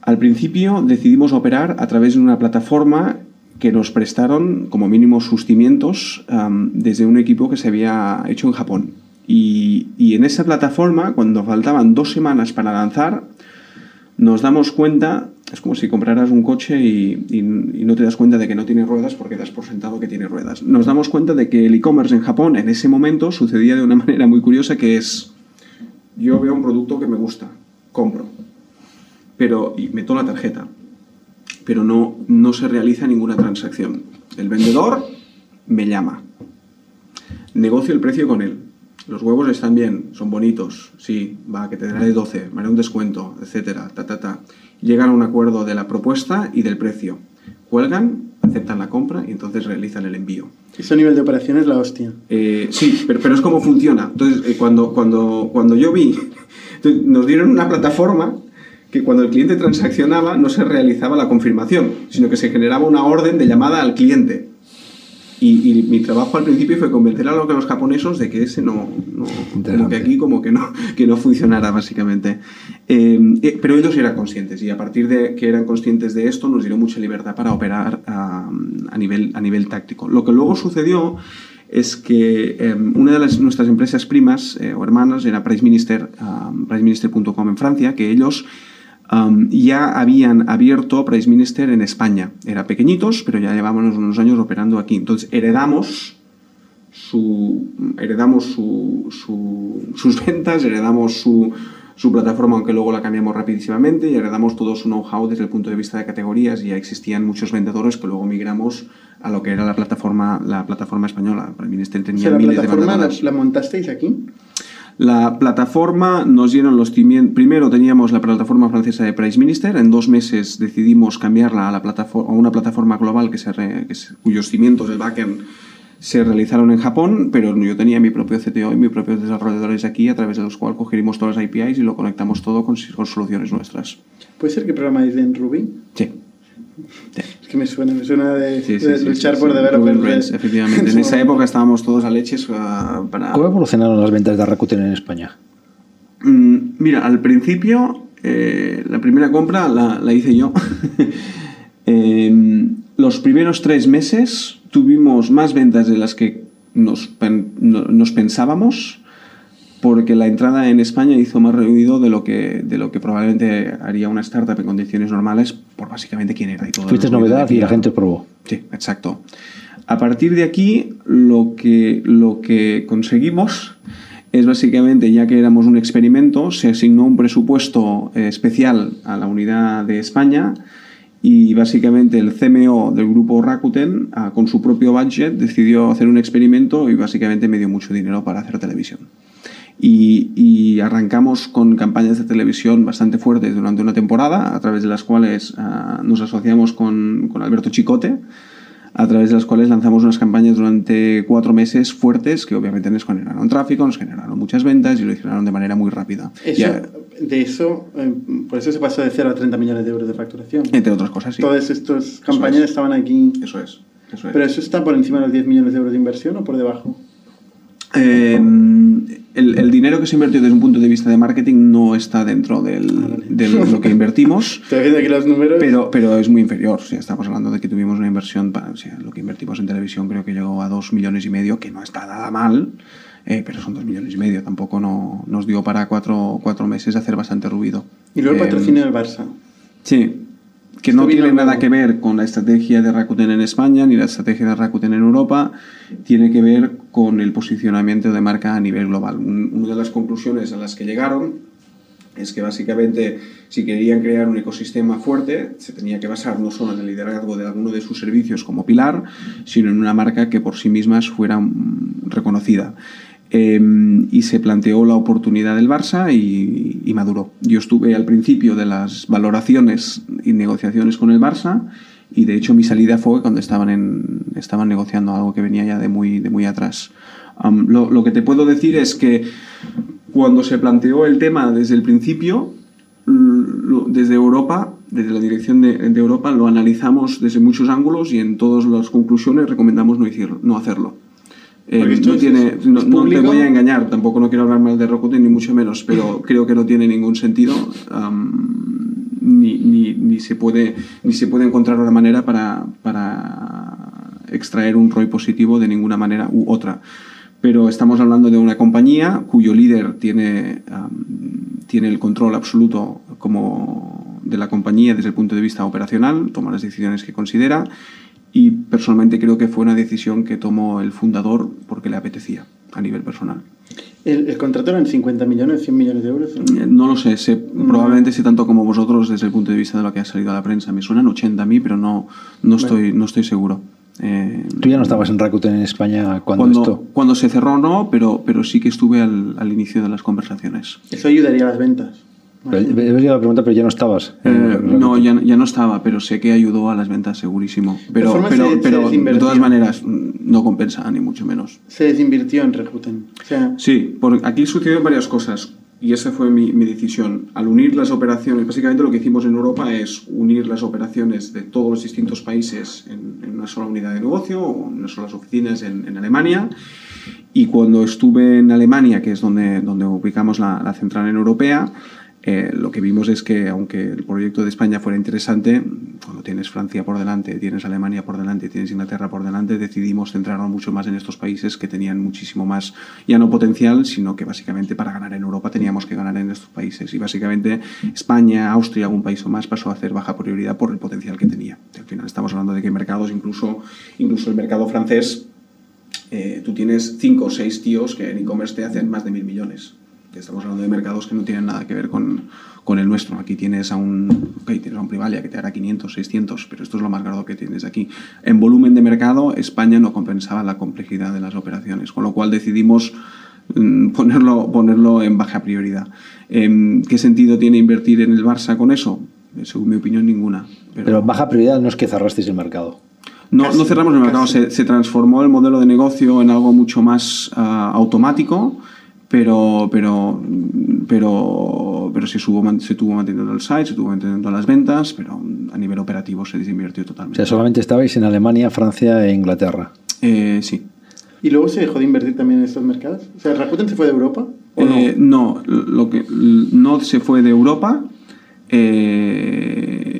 al principio decidimos operar a través de una plataforma que nos prestaron como mínimo sus cimientos desde un equipo que se había hecho en Japón. Y, en esa plataforma, cuando faltaban dos semanas para lanzar, nos damos cuenta, es como si compraras un coche y, no te das cuenta de que no tiene ruedas porque das por sentado que tiene ruedas. Nos damos cuenta de que el e-commerce en Japón en ese momento sucedía de una manera muy curiosa que es, yo veo un producto que me gusta, compro, pero y meto la tarjeta pero no, no se realiza ninguna transacción. El vendedor me llama. Negocio el precio con él. Los huevos están bien, son bonitos, sí, va, que te daré 12, me haré un descuento, etcétera, ta, ta, ta. Llegan a un acuerdo de la propuesta y del precio. Cuelgan, aceptan la compra y entonces realizan el envío. Ese nivel de operación es la hostia. Eh, sí, pero, pero, es como funciona. Entonces, eh, cuando, cuando, cuando yo vi, nos dieron una plataforma que cuando el cliente transaccionaba no se realizaba la confirmación, sino que se generaba una orden de llamada al cliente. Y, mi trabajo al principio fue convencer a los japoneses de que ese no, como que aquí como que no, que no funcionara básicamente. Eh, eh, pero ellos eran conscientes y a partir de que eran conscientes de esto nos dieron mucha libertad para operar a, nivel, a nivel táctico. Lo que luego sucedió es que em, una de las, nuestras empresas primas eh, o hermanas era Price Minister, priceminister.com en Francia, que ellos ya habían abierto Price Minister en España. Era pequeñitos, pero ya llevábamos unos años operando aquí. Entonces heredamos su, heredamos sus ventas, heredamos su, plataforma, aunque luego la cambiamos rapidísimamente, y heredamos todo su know-how desde el punto de vista de categorías. Ya existían muchos vendedores que luego migramos a lo que era la plataforma, la plataforma española. Price Minister tenía miles de vendedores. ¿La montasteis aquí? La plataforma nos dieron los cimientos. Primero teníamos la plataforma francesa de Price Minister. En dos meses decidimos cambiarla a, la plataforma, a una plataforma global que se cuyos cimientos, el backend, se realizaron en Japón, pero yo tenía mi propio CTO y mis propios desarrolladores aquí, a través de los cuales cogimos todas las APIs y lo conectamos todo con, con soluciones nuestras. ¿Puede ser que programáis en Ruby? Sí. Es que me suena, me suena de, luchar por developers. efectivamente. en esa época estábamos todos a leches uh, para... ¿Cómo evolucionaron las ventas de Rakuten en España? Mm, mira, al principio, eh, la primera compra la, hice yo. Em, los primeros tres meses tuvimos más ventas de las que nos, nos pensábamos porque la entrada en España hizo más ruido de lo que, de lo que probablemente haría una startup en condiciones normales por básicamente quién era y todo. Fuiste novedad y la gente probó. Sí, exacto. A partir de aquí, lo que, lo que conseguimos es básicamente, ya que éramos un experimento, se asignó un presupuesto eh, especial a la unidad de España y básicamente el CMO del grupo Rakuten, ah, con su propio budget, decidió hacer un experimento y básicamente me dio mucho dinero para hacer televisión. Y, arrancamos con campañas de televisión bastante fuertes durante una temporada, a través de las cuales ah, nos asociamos con, con, Alberto Chicote, a través de las cuales lanzamos unas campañas durante cuatro meses fuertes que obviamente nos generaron tráfico, nos generaron muchas ventas y lo hicieron de manera muy rápida. de eso, eh, por eso se pasó de 0 a 30 millones de euros de facturación. Entre otras cosas, sí. Todas estas campañas estaban aquí. Eso es. Eso es. ¿Pero eso está por encima de los 10 millones de euros de inversión o por debajo? Eh, el, dinero que se invirtió desde un punto de vista de marketing no está dentro del, de lo que invertimos. aquí los números. Pero, pero es muy inferior. O estamos hablando de que tuvimos una inversión, para, lo que invertimos en televisión creo que llegó a 2 millones y medio, que no está nada mal, eh, pero son 2 millones y medio. Tampoco no, nos dio para cuatro, cuatro meses hacer bastante ruido. Y luego el patrocinio del Barça. Sí, que no tiene nada que ver con la estrategia de Rakuten en España ni la estrategia de Rakuten en Europa, tiene que ver con el posicionamiento de marca a nivel global. Una de las conclusiones a las que llegaron es que básicamente si querían crear un ecosistema fuerte se tenía que basar no solo en el liderazgo de alguno de sus servicios como pilar, sino en una marca que por sí misma fuera reconocida. Em, y se planteó la oportunidad del Barça y, maduró. Yo estuve al principio de las valoraciones y negociaciones con el Barça y de hecho mi salida fue cuando estaban, estaban negociando algo que venía ya de muy, de muy atrás. lo, que te puedo decir es que cuando se planteó el tema desde el principio, desde Europa, desde la dirección de, de, Europa, lo analizamos desde muchos ángulos y en todas las conclusiones recomendamos no, no hacerlo. Eh, no, tiene, no, te voy a engañar, tampoco no quiero hablar mal de Rakuten ni mucho menos, pero creo que no tiene ningún sentido ni, ni, ni, se puede, ni se puede encontrar una manera para, para extraer un ROI positivo de ninguna manera u otra. Pero estamos hablando de una compañía cuyo líder tiene, tiene el control absoluto como de la compañía desde el punto de vista operacional, toma las decisiones que considera y personalmente creo que fue una decisión que tomó el fundador porque le apetecía a nivel personal. ¿El, el contrato eran 50 millones, 100 millones de euros? Eh, no lo sé, sé probablemente sé tanto como vosotros desde el punto de vista de lo que ha salido a la prensa. Me suenan 80 a mí, pero no, no, estoy, no estoy seguro. Eh, ¿Tú ya no estabas en Rakuten en España cuando, cuando esto? Cuando se cerró no, pero, pero sí que estuve al, al inicio de las conversaciones. ¿Eso ayudaría a las ventas? Pero, la pregunta, pero ya no estabas. Eh, no, ya, ya, no estaba, pero sé que ayudó a las ventas segurísimo. Pero, pero, pero de todas maneras, no compensa, ni mucho menos. Se desinvirtió en Rakuten. Sí, por, aquí sucedieron varias cosas y esa fue mi, mi, decisión. Al unir las operaciones, básicamente lo que hicimos en Europa es unir las operaciones de todos los distintos países en, en una sola unidad de negocio o en unas solas oficinas en, en Alemania. Y cuando estuve en Alemania, que es donde, donde ubicamos la, la central en europea, eh, lo que vimos es que, aunque el proyecto de España fuera interesante, cuando tienes Francia por delante, tienes Alemania por delante, tienes Inglaterra por delante, decidimos centrarnos mucho más en estos países que tenían muchísimo más, ya no potencial, sino que básicamente para ganar en Europa teníamos que ganar en estos países. Y básicamente España, Austria, algún país o más pasó a hacer baja prioridad por el potencial que tenía. Al final estamos hablando de que mercados, incluso, incluso el mercado francés, eh, tú tienes cinco o seis tíos que en e-commerce te hacen más de mil millones estamos hablando de mercados que no tienen nada que ver con, con el nuestro. Aquí tienes a un, okay, tienes a un Privalia que te hará 500, 600, pero esto es lo más grado que tienes aquí. En volumen de mercado, España no compensaba la complejidad de las operaciones, con lo cual decidimos mm, ponerlo, ponerlo en baja prioridad. Em, ¿Qué sentido tiene invertir en el Barça con eso? Según mi opinión, ninguna. Pero, pero baja prioridad no es que cerrasteis el mercado. No, no cerramos el mercado, se, se, transformó el modelo de negocio en algo mucho más uh, automático pero, pero, pero, pero se, subo, se tuvo manteniendo el site, se tuvo manteniendo las ventas, pero a nivel operativo se desinvirtió totalmente. O sea, solamente estabais en Alemania, Francia e Inglaterra. Eh, sí. ¿Y luego se dejó de invertir también en estos mercados? O sea, ¿Rakuten se fue de Europa? ¿o eh, no? no, lo que, no se fue de Europa. Eh,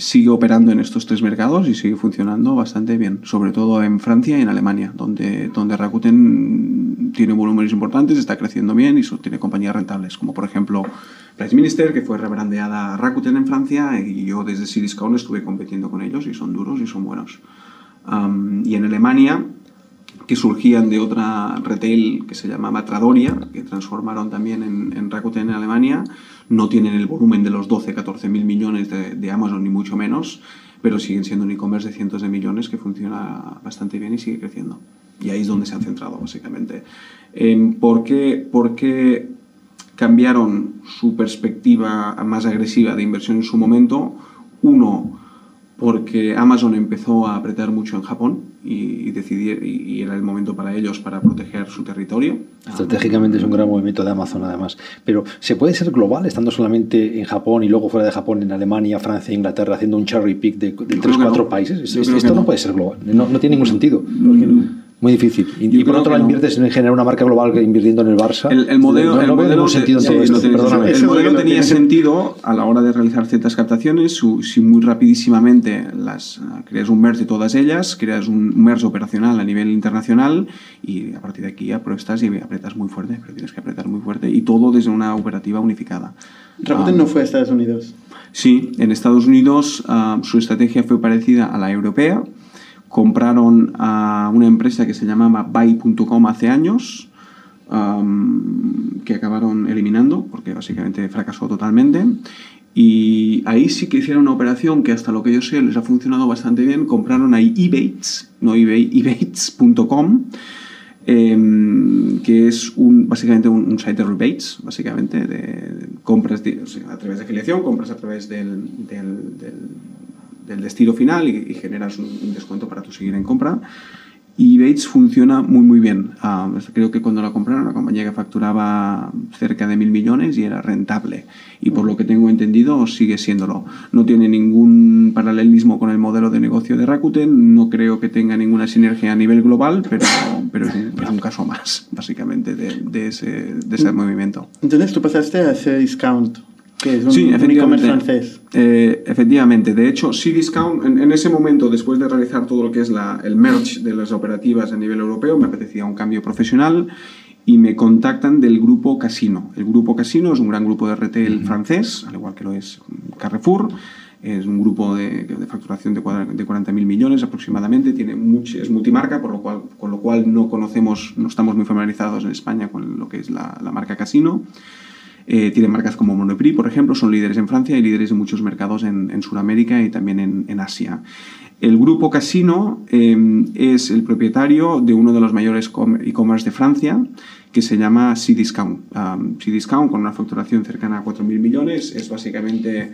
sigue operando en estos tres mercados y sigue funcionando bastante bien, sobre todo en Francia y en Alemania, donde, donde Rakuten tiene volúmenes importantes, está creciendo bien y tiene compañías rentables, como por ejemplo Price Minister, que fue rebrandeada a Rakuten en Francia y yo desde Cdiscount estuve compitiendo con ellos y son duros y son buenos. y en Alemania, que surgían de otra retail que se llamaba Tradoria, que transformaron también en, Rakuten en Alemania, no tienen el volumen de los 12, 14 mil millones de, de Amazon, ni mucho menos, pero siguen siendo un e-commerce de cientos de millones que funciona bastante bien y sigue creciendo. Y ahí es donde se han centrado, básicamente. ¿Por qué, por qué cambiaron su perspectiva más agresiva de inversión en su momento? Uno, porque Amazon empezó a apretar mucho en Japón y, decidir, y, era el momento para ellos para proteger su territorio. Estratégicamente es un gran movimiento de Amazon además. Pero ¿se puede ser global estando solamente en Japón y luego fuera de Japón en Alemania, Francia, Inglaterra, haciendo un cherry pick de, tres, cuatro países? Esto no. puede ser global, no, tiene ningún sentido. Muy difícil. Y, por otro lado, inviertes en generar una marca global invirtiendo en el Barça. El, modelo, el modelo, sentido el modelo tenía sentido a la hora de realizar ciertas captaciones. Si muy rapidísimamente las, creas un merge de todas ellas, creas un merge operacional a nivel internacional y a partir de aquí apuestas y apretas muy fuerte, pero tienes que apretar muy fuerte y todo desde una operativa unificada. Rakuten no fue a Estados Unidos. Sí, en Estados Unidos ah, su estrategia fue parecida a la europea compraron a una empresa que se llamaba Buy.com hace años, que acabaron eliminando porque básicamente fracasó totalmente. Y ahí sí que hicieron una operación que hasta lo que yo sé les ha funcionado bastante bien. Compraron ahí Ebates, no eBay, ebates.com, em, que es un, básicamente un, site de rebates, básicamente, de compras a través de afiliación, compras a través del destino final y, generas un, descuento para tu seguir en compra. Y Bates funciona muy muy bien. Ah, creo que cuando la compraron, la compañía que facturaba cerca de mil millones y era rentable. Y por lo que tengo entendido, sigue siéndolo. No tiene ningún paralelismo con el modelo de negocio de Rakuten. No creo que tenga ninguna sinergia a nivel global, pero, pero es, un, caso más, básicamente, de, de ese, de ese movimiento. Entonces tú pasaste a ese discount que es un, sí, efectivamente, francés. Eh, efectivamente. De hecho, Cdiscount, en, en, ese momento, después de realizar todo lo que es la, el merge de las operativas a nivel europeo, me apetecía un cambio profesional y me contactan del grupo Casino. El grupo Casino es un gran grupo de retail francés, al igual que lo es Carrefour. Es un grupo de, de facturación de, de 40.000 millones aproximadamente, tiene mucho, es multimarca, por lo cual, con lo cual no conocemos, no estamos muy familiarizados en España con lo que es la, la marca Casino. Eh, tienen marcas como Monoprix, por ejemplo, son líderes en Francia y líderes en muchos mercados en, en Sudamérica y también en, Asia. El grupo Casino em, es el propietario de uno de los mayores e-commerce de Francia, que se llama Cdiscount. Um, Cdiscount, con una facturación cercana a 4.000 millones, es básicamente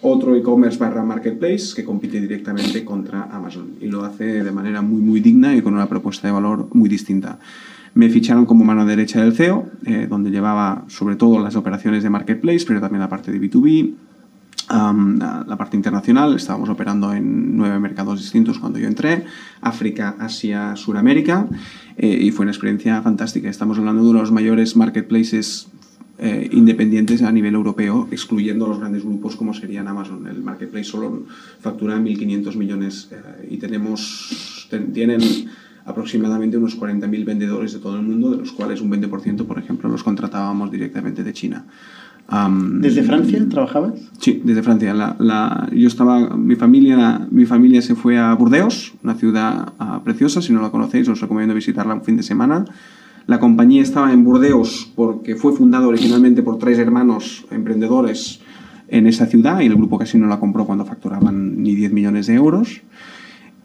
otro e-commerce barra marketplace que compite directamente contra Amazon y lo hace de manera muy, muy digna y con una propuesta de valor muy distinta. Me ficharon como mano derecha del CEO, eh, donde llevaba sobre todo las operaciones de marketplace, pero también la parte de B2B, la, parte internacional. Estábamos operando en nueve mercados distintos cuando yo entré, África, Asia, Suramérica, eh, y fue una experiencia fantástica. Estamos hablando de uno de los mayores marketplaces eh, independientes a nivel europeo, excluyendo los grandes grupos como serían Amazon. El marketplace solo factura 1.500 millones y tenemos, tienen aproximadamente unos 40.000 vendedores de todo el mundo, de los cuales un 20%, por ejemplo, los contratábamos directamente de China. ¿Desde Francia trabajabas? Sí, desde Francia. La, yo estaba, mi familia, mi familia se fue a Burdeos, una ciudad ah, preciosa. Si no la conocéis, os recomiendo visitarla un fin de semana. La compañía estaba en Burdeos porque fue fundada originalmente por tres hermanos emprendedores en esa ciudad y el grupo casi no la compró cuando facturaban ni 10 millones de euros.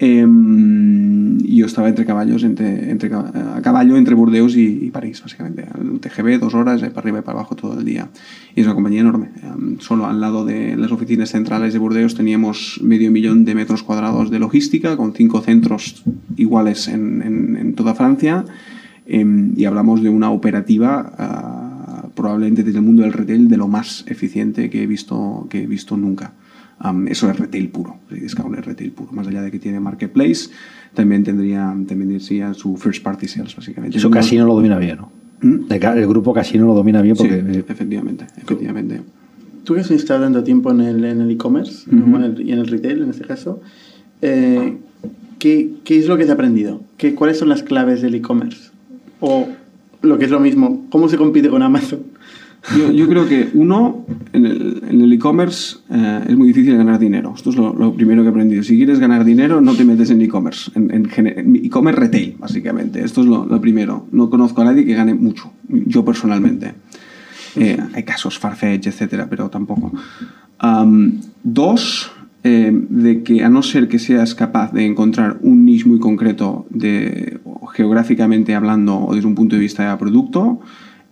Em, yo estaba entre caballos, entre, entre, a caballo entre Burdeos y, París, básicamente. Un TGV, dos horas, para arriba y para abajo todo el día. Y es una compañía enorme. Em, solo al lado de las oficinas centrales de Burdeos teníamos medio millón de metros cuadrados de logística, con cinco centros iguales en, en, toda Francia. Em, y hablamos de una operativa, ah, probablemente desde el mundo del retail, de lo más eficiente que he visto, que he visto nunca eso es retail puro, Discount es retail puro. Más allá de que tiene marketplace, también tendría, también tendría su first party sales, básicamente. Eso casi no lo domina bien, ¿no? ¿Mm? El, grupo casi no lo domina bien porque... Sí, efectivamente, efectivamente. Tú que has estado dando tiempo en el e-commerce y en el retail, en este caso, eh, ¿qué, ¿qué, es lo que has aprendido? ¿Qué, ¿Cuáles son las claves del e-commerce? O lo que es lo mismo, ¿cómo se compite con Amazon? Yo, creo que uno, en el e-commerce eh, es muy difícil ganar dinero. Esto es lo, primero que he aprendido. Si quieres ganar dinero, no te metes en e-commerce, en e-commerce retail, básicamente. Esto es lo, primero. No conozco a nadie que gane mucho, yo personalmente. Eh, hay casos, Farfetch, etcétera, pero tampoco. dos, eh, de que a no ser que seas capaz de encontrar un niche muy concreto de, geográficamente hablando o desde un punto de vista de producto,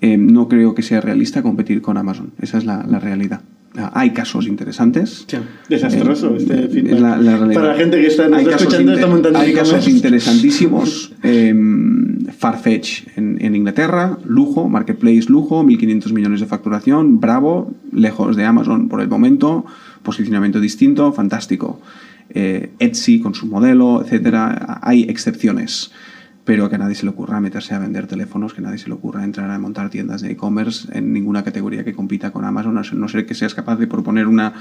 eh, no creo que sea realista competir con Amazon. Esa es la, realidad. Ah, hay casos interesantes. desastroso eh, este feedback. Para la gente que está, escuchando está montando Hay casos interesantísimos. Em, Farfetch en, en, Inglaterra, lujo, marketplace lujo, 1.500 millones de facturación, bravo, lejos de Amazon por el momento, posicionamiento distinto, fantástico. Eh, Etsy con su modelo, etcétera. Hay excepciones pero que a nadie se le ocurra meterse a vender teléfonos, que a nadie se le ocurra entrar a montar tiendas de e-commerce en ninguna categoría que compita con Amazon, a no ser que seas capaz de proponer una,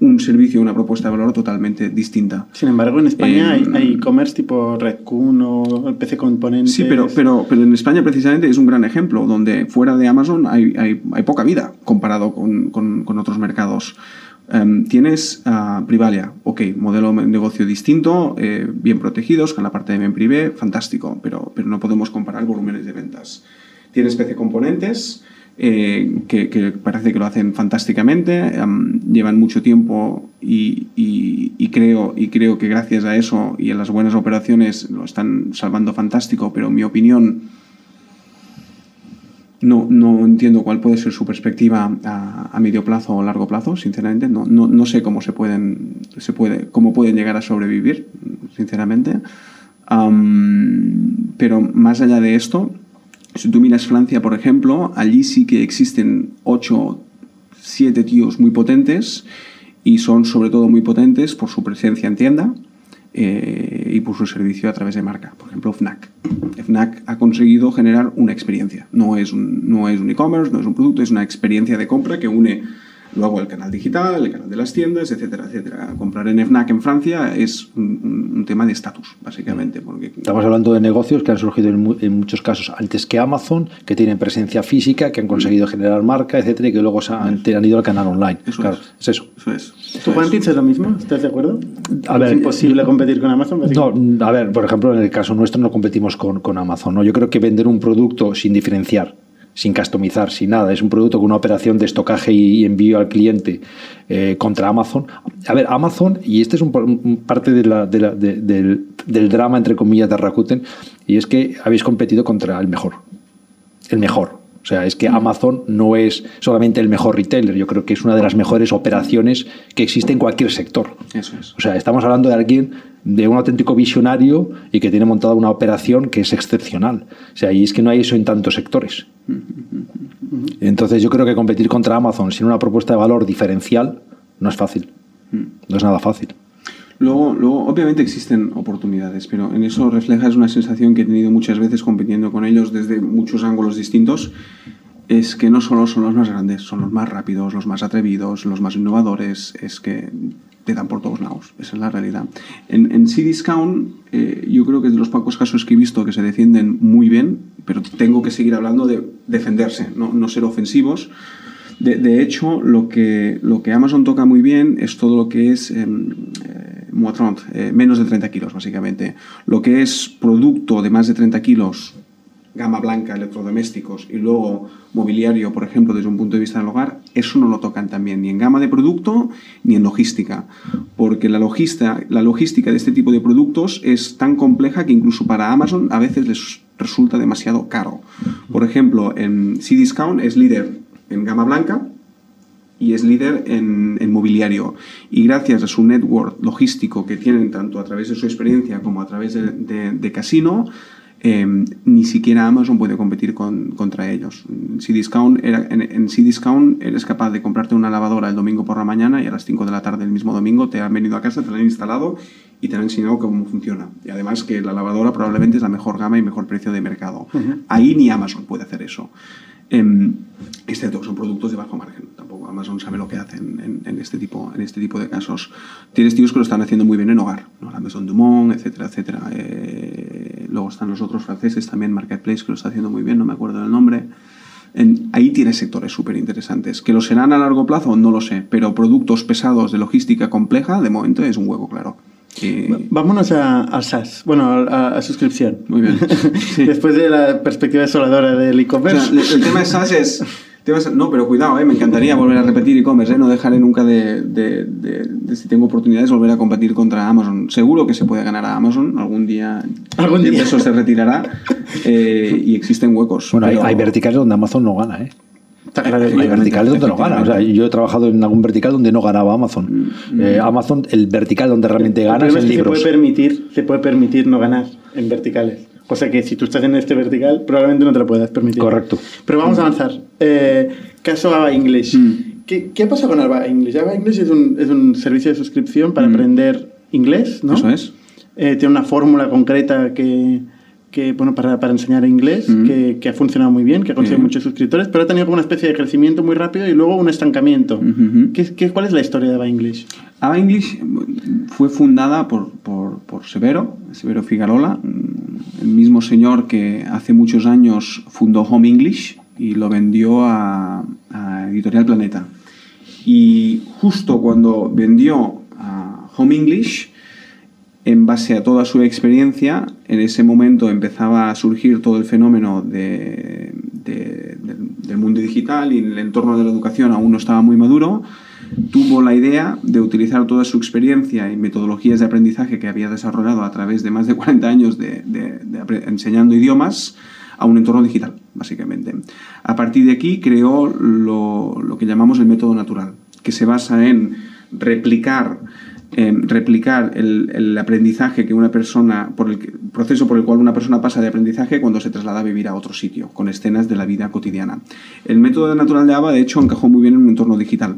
un servicio, una propuesta de valor totalmente distinta. Sin embargo, en España hay em, e-commerce tipo Redcon o PC Componentes. Sí, pero, pero, pero en España precisamente es un gran ejemplo, donde fuera de Amazon hay, hay, hay poca vida comparado con, con, con otros mercados. Em, tienes uh, Privalia, ok, modelo de negocio distinto, eh, bien protegidos, con la parte de bien privé, fantástico, pero, pero no podemos comparar volúmenes de ventas. Tienes PC Componentes, eh, que, parece que lo hacen fantásticamente, em, llevan mucho tiempo y, y, creo, y creo que gracias a eso y a las buenas operaciones lo están salvando fantástico, pero en mi opinión no, no entiendo cuál puede ser su perspectiva a, medio plazo o largo plazo, sinceramente. No, no, no, sé cómo se pueden, se puede, cómo pueden llegar a sobrevivir, sinceramente. pero más allá de esto, si tú miras Francia, por ejemplo, allí sí que existen 8, 7 tíos muy potentes y son sobre todo muy potentes por su presencia en tienda eh, y por su servicio a través de marca. Por ejemplo, FNAC. FNAC ha conseguido generar una experiencia. No es un, no es un e-commerce, no es un producto, es una experiencia de compra que une luego el canal digital, el canal de las tiendas, etcétera, etcétera. Comprar en FNAC en Francia es un, tema de estatus, básicamente. Porque... Estamos hablando de negocios que han surgido en, muchos casos antes que Amazon, que tienen presencia física, que han conseguido generar marca, etcétera, y que luego se han, ido al canal online. Eso claro, es. eso. eso es. ¿Tu es lo mismo? ¿Estás de acuerdo? A ver, ¿Es imposible competir con Amazon? No, a ver, por ejemplo, en el caso nuestro no competimos con, con Amazon. ¿no? Yo creo que vender un producto sin diferenciar sin customizar, sin nada. Es un producto con una operación de estocaje y envío al cliente eh, contra Amazon. A ver, Amazon, y este es un, parte de del, del, drama, entre comillas, de Rakuten, y es que habéis competido contra el mejor. El mejor. O sea, es que Amazon no es solamente el mejor retailer, yo creo que es una de las mejores operaciones que existe en cualquier sector. Eso es. O sea, estamos hablando de alguien, de un auténtico visionario y que tiene montada una operación que es excepcional. O sea, y es que no hay eso en tantos sectores. Entonces yo creo que competir contra Amazon sin una propuesta de valor diferencial no es fácil. No es nada fácil. Luego, luego, obviamente existen oportunidades, pero en eso refleja una sensación que he tenido muchas veces compitiendo con ellos desde muchos ángulos distintos, es que no solo son los más grandes, son los más rápidos, los más atrevidos, los más innovadores, es que te dan por todos lados, esa es la realidad. En, en eh, yo creo que es de los pocos casos que he visto que se defienden muy bien, pero tengo que seguir hablando de defenderse, no, no ser ofensivos. De, de, hecho, lo que, lo que Amazon toca muy bien es todo lo que es... Em, eh, eh, menos de 30 kilos básicamente. Lo que es producto de más de 30 kilos, gama blanca, electrodomésticos y luego mobiliario, por ejemplo, desde un punto de vista del hogar, eso no lo tocan también ni en gama de producto ni en logística, porque la logística, la logística de este tipo de productos es tan compleja que incluso para Amazon a veces les resulta demasiado caro. Por ejemplo, en C-Discount es líder en gama blanca, y es líder en, mobiliario. Y gracias a su network logístico que tienen tanto a través de su experiencia como a través de, Casino, em, ni siquiera Amazon puede competir con, contra ellos. Si discount en, en discount eres capaz de comprarte una lavadora el domingo por la mañana y a las 5 de la tarde el mismo domingo te han venido a casa, te la han instalado y te han enseñado cómo funciona. Y además que la lavadora probablemente es la mejor gama y mejor precio de mercado. Ahí ni Amazon puede hacer eso. Eh, excepto que son productos de bajo margen. Tampoco Amazon sabe lo que hacen en, este, tipo, en este tipo de casos. Tienes tíos que lo están haciendo muy bien en hogar, ¿no? la Maison Dumont, etcétera, etcétera. Eh, luego están los otros franceses también, Marketplace, que lo está haciendo muy bien, no me acuerdo del nombre. ahí tienes sectores súper interesantes. Que lo serán a largo plazo, no lo sé, pero productos pesados de logística compleja, de momento es un huevo claro. Vámonos a, SaaS, bueno, a, suscripción. Muy bien. Después de la perspectiva desoladora del e-commerce. el tema de SaaS es no, pero cuidado, eh, me encantaría volver a repetir e-commerce, eh, no dejaré nunca de, si tengo oportunidades, volver a competir contra Amazon. Seguro que se puede ganar a Amazon, algún día, ¿Algún día? eso se retirará eh, y existen huecos. Bueno, hay, verticales donde Amazon no gana, ¿eh? Hay verticales donde no gana. O sea, yo he trabajado en algún vertical donde no ganaba Amazon. Mm, mm. Amazon, el vertical donde realmente gana es el libros. Se puede, permitir, se puede permitir no ganar en verticales. Cosa que si tú estás en este vertical, probablemente no te lo puedas permitir. Correcto. Pero vamos a avanzar. Eh, caso ABA English. Mm. ¿Qué, ¿Qué, pasa con ABA English? ABA English es un, es un servicio de suscripción para mm. aprender inglés, ¿no? Eso es. Eh, tiene una fórmula concreta que, que bueno, para, para enseñar inglés, mm. que, que, ha funcionado muy bien, que ha conseguido muchos suscriptores, pero ha tenido como una especie de crecimiento muy rápido y luego un estancamiento. ¿Qué, qué, cuál es la historia de ABA English? ABA English fue fundada por, por, por Severo, Severo Figarola, el mismo señor que hace muchos años fundó Home English y lo vendió a, Editorial Planeta. Y justo cuando vendió a Home English, en base a toda su experiencia, en ese momento empezaba a surgir todo el fenómeno de, del mundo digital y el entorno de la educación aún no estaba muy maduro tuvo la idea de utilizar toda su experiencia y metodologías de aprendizaje que había desarrollado a través de más de 40 años de, enseñando idiomas a un entorno digital, básicamente. A partir de aquí creó lo, que llamamos el método natural, que se basa en replicar replicar el, aprendizaje que una persona, por el proceso por el cual una persona pasa de aprendizaje cuando se traslada a vivir a otro sitio, con escenas de la vida cotidiana. El método natural de ABA, de hecho, encajó muy bien en un entorno digital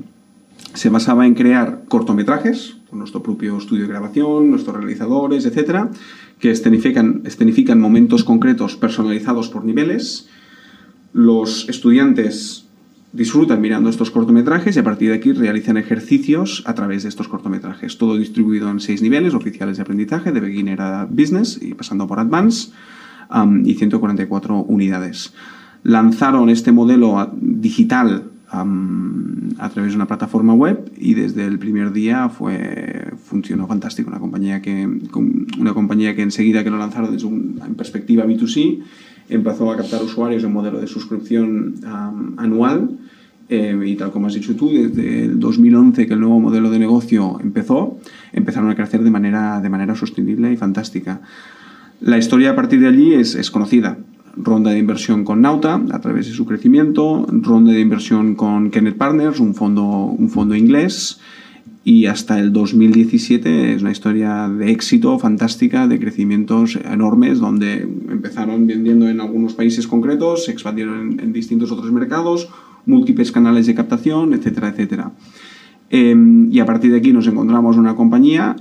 se basaba en crear cortometrajes, con nuestro propio estudio de grabación, nuestros realizadores, etcétera, que escenifican, escenifican momentos concretos personalizados por niveles. Los estudiantes disfrutan mirando estos cortometrajes y a partir de aquí realizan ejercicios a través de estos cortometrajes. Todo distribuido en seis niveles oficiales de aprendizaje, de beginner a business y pasando por advanced, um, y 144 unidades. Lanzaron este modelo digital a través de una plataforma web y desde el primer día fue funcionó fantástico una compañía que una compañía que enseguida que lo lanzaron desde perspectiva B2C empezó a captar usuarios en modelo de suscripción anual eh, y tal como has dicho tú desde el 2011 que el nuevo modelo de negocio empezó empezaron a crecer de manera de manera sostenible y fantástica. La historia a partir de allí es, es conocida. Ronda de inversión con Nauta a través de su crecimiento, ronda de inversión con Kenneth Partners, un fondo, un fondo inglés, y hasta el 2017 es una historia de éxito fantástica, de crecimientos enormes, donde empezaron vendiendo en algunos países concretos, se expandieron en, distintos otros mercados, múltiples canales de captación, etcétera, etcétera. Em, y a partir de aquí nos encontramos una compañía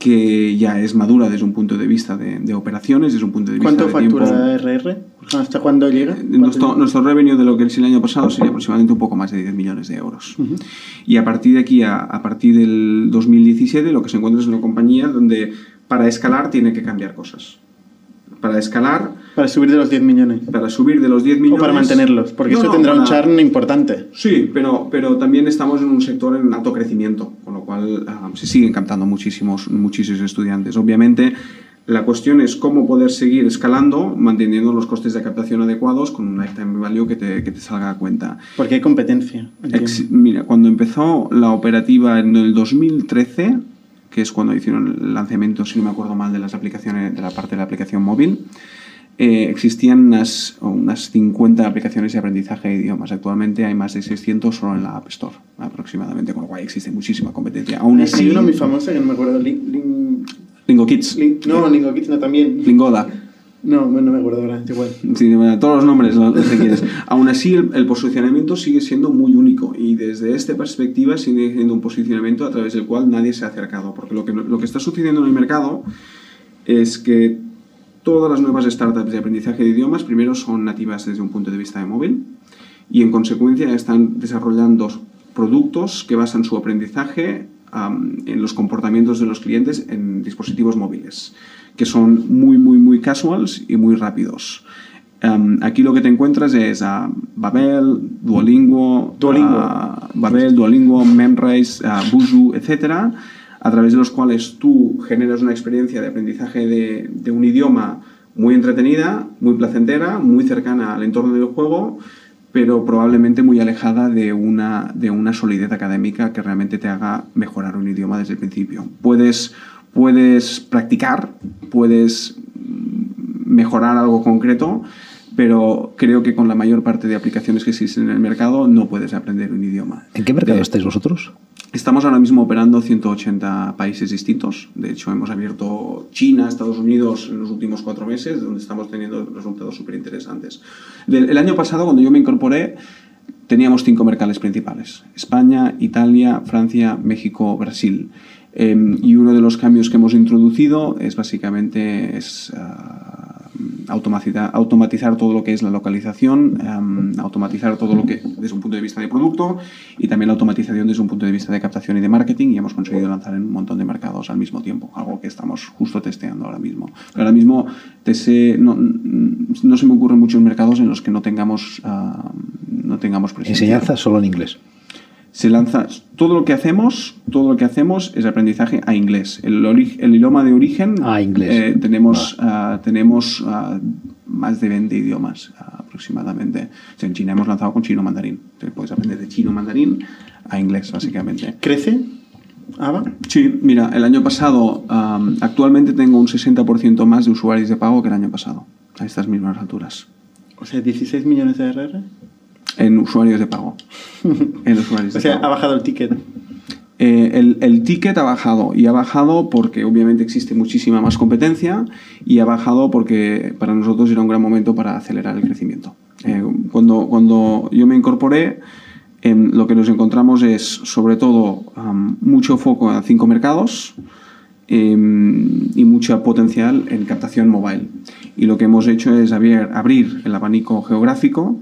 que ya es madura desde un punto de vista de, operaciones, desde un punto de vista ¿Cuánto factura RR? ¿Hasta cuándo llega? Eh, nuestro, nuestro, revenue de lo que es el año pasado sería aproximadamente un poco más de 10 millones de euros. Y a partir de aquí, a, a, partir del 2017, lo que se encuentra es una compañía donde para escalar tiene que cambiar cosas. Para escalar para subir de los 10 millones. Para subir de los 10 millones. O para mantenerlos, porque eso tendrá un churn importante. Sí, pero, pero también estamos en un sector en alto crecimiento, con lo cual ah, se siguen captando muchísimos, muchísimos estudiantes. Obviamente, la cuestión es cómo poder seguir escalando, manteniendo los costes de captación adecuados con un lifetime value que te, que te salga a cuenta. Porque hay competencia. mira, cuando empezó la operativa en el 2013, que es cuando hicieron el lanzamiento, si no me acuerdo mal, de las aplicaciones, de la parte de la aplicación móvil, eh, existían unas, unas 50 aplicaciones de aprendizaje de idiomas. Actualmente hay más de 600 solo en la App Store, aproximadamente, con lo cual existe muchísima competencia. Aún así, hay uno muy famoso que no me acuerdo, Lingo Kids. no, Lingo Kids no, también. Lingoda. No, no me acuerdo ahora, igual. Sí, todos los nombres los, que quieres. Aún así, el, posicionamiento sigue siendo muy único y desde esta perspectiva sigue siendo un posicionamiento a través del cual nadie se ha acercado. Porque lo que, lo que está sucediendo en el mercado es que Todas las nuevas startups de aprendizaje de idiomas primero son nativas desde un punto de vista de móvil y en consecuencia están desarrollando productos que basan su aprendizaje en los comportamientos de los clientes en dispositivos móviles, que son muy, muy, muy casuals y muy rápidos. aquí lo que te encuentras es a Babel, Duolingo, Duolingo. Babel, Duolingo, Memrise, Buju, etcétera, a través de los cuales tú generas una experiencia de aprendizaje de, un idioma muy entretenida, muy placentera, muy cercana al entorno del juego pero probablemente muy alejada de una, de una solidez académica que realmente te haga mejorar un idioma desde el principio. Puedes, puedes practicar, puedes mejorar algo concreto, pero creo que con la mayor parte de aplicaciones que existen en el mercado no puedes aprender un idioma. ¿En qué mercado estáis vosotros? Estamos ahora mismo operando 180 países distintos. De hecho, hemos abierto China, Estados Unidos en los últimos cuatro meses, donde estamos teniendo resultados súper interesantes. El año pasado, cuando yo me incorporé, teníamos cinco mercados principales. España, Italia, Francia, México, Brasil. Em, y uno de los cambios que hemos introducido es básicamente es, ah, automatizar, automatizar todo lo que es la localización, em, automatizar todo lo que desde un punto de vista de producto y también la automatización desde un punto de vista de captación y de marketing y hemos conseguido lanzar en un montón de mercados al mismo tiempo, algo que estamos justo testeando ahora mismo. ahora mismo no, no, se me ocurren muchos mercados en los que no tengamos, uh, no tengamos. ¿Enseñanza solo en inglés? Se lanza todo lo que hacemos todo lo que hacemos es aprendizaje a inglés. El, el idioma de origen a inglés. eh, tenemos ah, tenemos ah, más de 20 idiomas aproximadamente. En China hemos lanzado con chino mandarín. Entonces puedes aprender de chino mandarín a inglés básicamente. Crece Ava? Sí, mira, el año pasado, actualmente tengo un 60% más de usuarios de pago que el año pasado, a estas mismas alturas. O sea, 16 millones de RR en usuarios de pago. en usuarios o sea, ha bajado el ticket. Eh, el, el, ticket ha bajado y ha bajado porque obviamente existe muchísima más competencia y ha bajado porque para nosotros era un gran momento para acelerar el crecimiento. Eh, cuando, cuando yo me incorporé, em, lo que nos encontramos es sobre todo mucho foco en cinco mercados em, y mucho potencial en captación mobile. Y lo que hemos hecho es abrir, abrir el abanico geográfico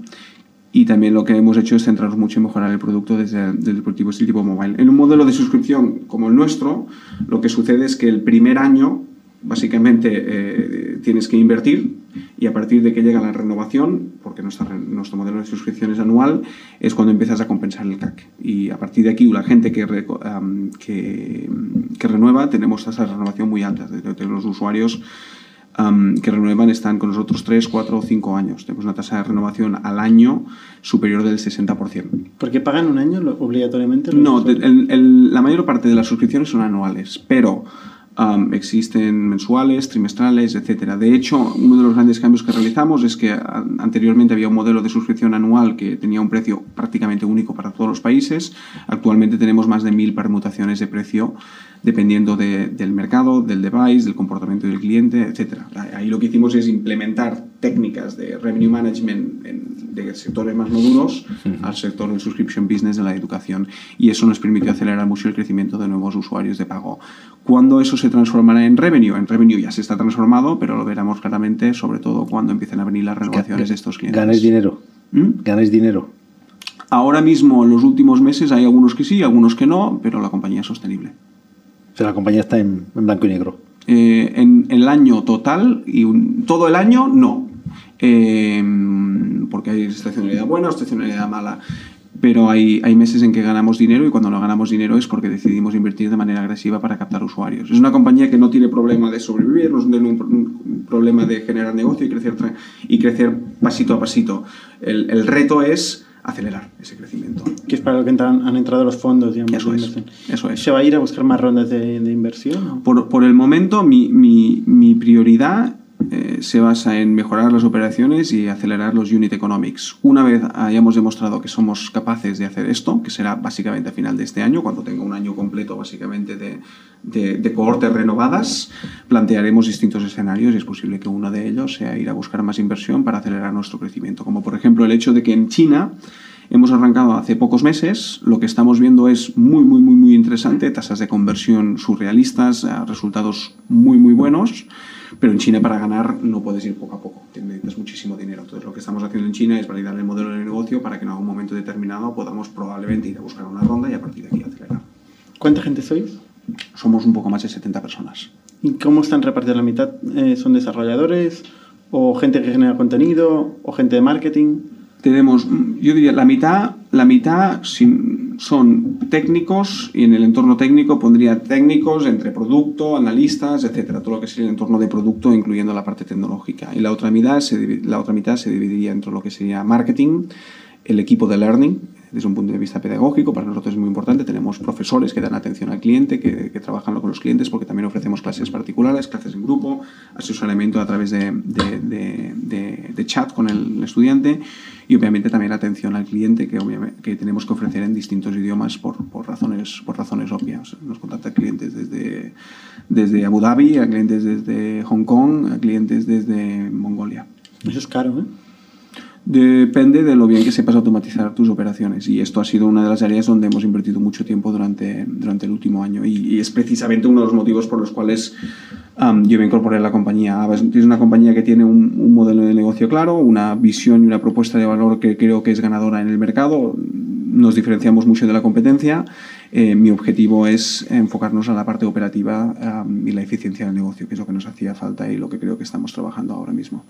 y también lo que hemos hecho es centrarnos mucho en mejorar el producto desde, el dispositivo tipo mobile. En un modelo de suscripción como el nuestro, lo que sucede es que el primer año básicamente eh, tienes que invertir y a partir de que llega la renovación, porque nuestra, nuestro modelo de suscripción es anual, es cuando empiezas a compensar el CAC. Y a partir de aquí, la gente que, que, que, renueva, tenemos tasas de renovación muy altas. De, los usuarios que renuevan están con nosotros 3, 4 o 5 años. Tenemos una tasa de renovación al año superior del 60%. ¿Por qué pagan un año obligatoriamente? No, la mayor parte de las suscripciones son anuales, pero existen mensuales, trimestrales, etc. De hecho, uno de los grandes cambios que realizamos es que anteriormente había un modelo de suscripción anual que tenía un precio prácticamente único para todos los países. Actualmente tenemos más de mil permutaciones de precio dependiendo del mercado, del device, del comportamiento del cliente, etc. Ahí lo que hicimos es implementar técnicas de revenue management de sectores más maduros al sector del subscription business de la educación y eso nos permitió acelerar mucho el crecimiento de nuevos usuarios de pago. ¿Cuándo eso se transformará en revenue? En revenue ya se está transformado, pero lo veremos claramente, sobre todo cuando empiecen a venir las renovaciones de estos clientes. ¿Ganáis dinero? ¿Mm? ¿Ganáis dinero? Ahora mismo, en los últimos meses, hay algunos que sí, algunos que no, pero la compañía es sostenible la compañía está en, blanco y negro. Eh, en, el año total, y todo el año no. Eh, porque hay estacionalidad buena o estacionalidad mala. Pero hay, meses en que ganamos dinero y cuando no ganamos dinero es porque decidimos invertir de manera agresiva para captar usuarios. Es una compañía que no tiene problema de sobrevivir, no tiene un, problema de generar negocio y crecer, y crecer pasito a pasito. El reto es acelerar ese crecimiento. Que es para lo que han entrado los fondos, digamos, eso es, Eso es. ¿Se va a ir a buscar más rondas de, inversión? Por, por, el momento, mi, mi, mi prioridad eh, se basa en mejorar las operaciones y acelerar los unit economics. Una vez hayamos demostrado que somos capaces de hacer esto, que será básicamente a final de este año, cuando tenga un año completo básicamente de, de, cohortes renovadas, plantearemos distintos escenarios y es posible que uno de ellos sea ir a buscar más inversión para acelerar nuestro crecimiento. Como por ejemplo el hecho de que en China hemos arrancado hace pocos meses, lo que estamos viendo es muy, muy, muy, muy interesante, tasas de conversión surrealistas, eh, resultados muy, muy buenos. Pero en China para ganar no puedes ir poco a poco, necesitas muchísimo dinero. Entonces lo que estamos haciendo en China es validar el modelo de negocio para que en algún momento determinado podamos probablemente ir a buscar una ronda y a partir de aquí acelerar. ¿Cuánta gente sois? Somos un poco más de 70 personas. ¿Y cómo están repartidos la mitad? Eh, ¿Son desarrolladores? ¿O gente que genera contenido? ¿O gente de marketing? Tenemos, yo diría, la mitad, la mitad son técnicos y en el entorno técnico pondría técnicos entre producto, analistas, etcétera, todo lo que sería el entorno de producto, incluyendo la parte tecnológica. Y la otra mitad se, la otra mitad se dividiría entre lo que sería marketing, el equipo de learning, desde un punto de vista pedagógico, para nosotros es muy importante. Tenemos profesores que dan atención al cliente, que, trabajan con los clientes, porque también ofrecemos clases particulares, clases en grupo, asesoramiento a través de, de, chat con el estudiante y obviamente también atención al cliente que, que tenemos que ofrecer en distintos idiomas por, por, razones, por razones obvias. Nos contactan clientes desde, desde Abu Dhabi, a clientes desde Hong Kong, a clientes desde Mongolia. Eso es caro, ¿eh? Depende de lo bien que sepas automatizar tus operaciones y esto ha sido una de las áreas donde hemos invertido mucho tiempo durante, durante el último año y, es precisamente uno de los motivos por los cuales yo me incorporé a la compañía. Es una compañía que tiene un, modelo de negocio claro, una visión y una propuesta de valor que creo que es ganadora en el mercado. Nos diferenciamos mucho de la competencia. Eh, mi objetivo es enfocarnos a la parte operativa y la eficiencia del negocio, que es lo que nos hacía falta y lo que creo que estamos trabajando ahora mismo.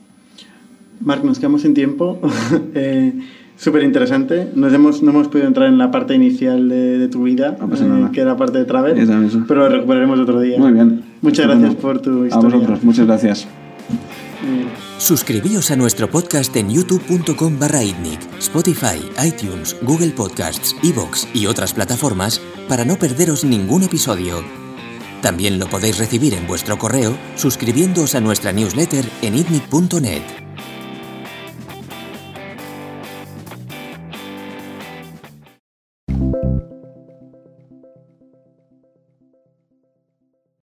Marc, nos quedamos sin tiempo. eh, Súper interesante. Nos hemos, no hemos podido entrar en la parte inicial de, tu vida, eh, que era parte de Travel, pero lo recuperaremos otro día. Muy bien. Muchas gracias por tu historia. A vosotros, muchas gracias. Suscribíos a nuestro podcast en youtube.com barra Spotify, iTunes, Google Podcasts, Evox y otras plataformas para no perderos ningún episodio. También lo podéis recibir en vuestro correo suscribiéndoos a nuestra newsletter en itnic.net.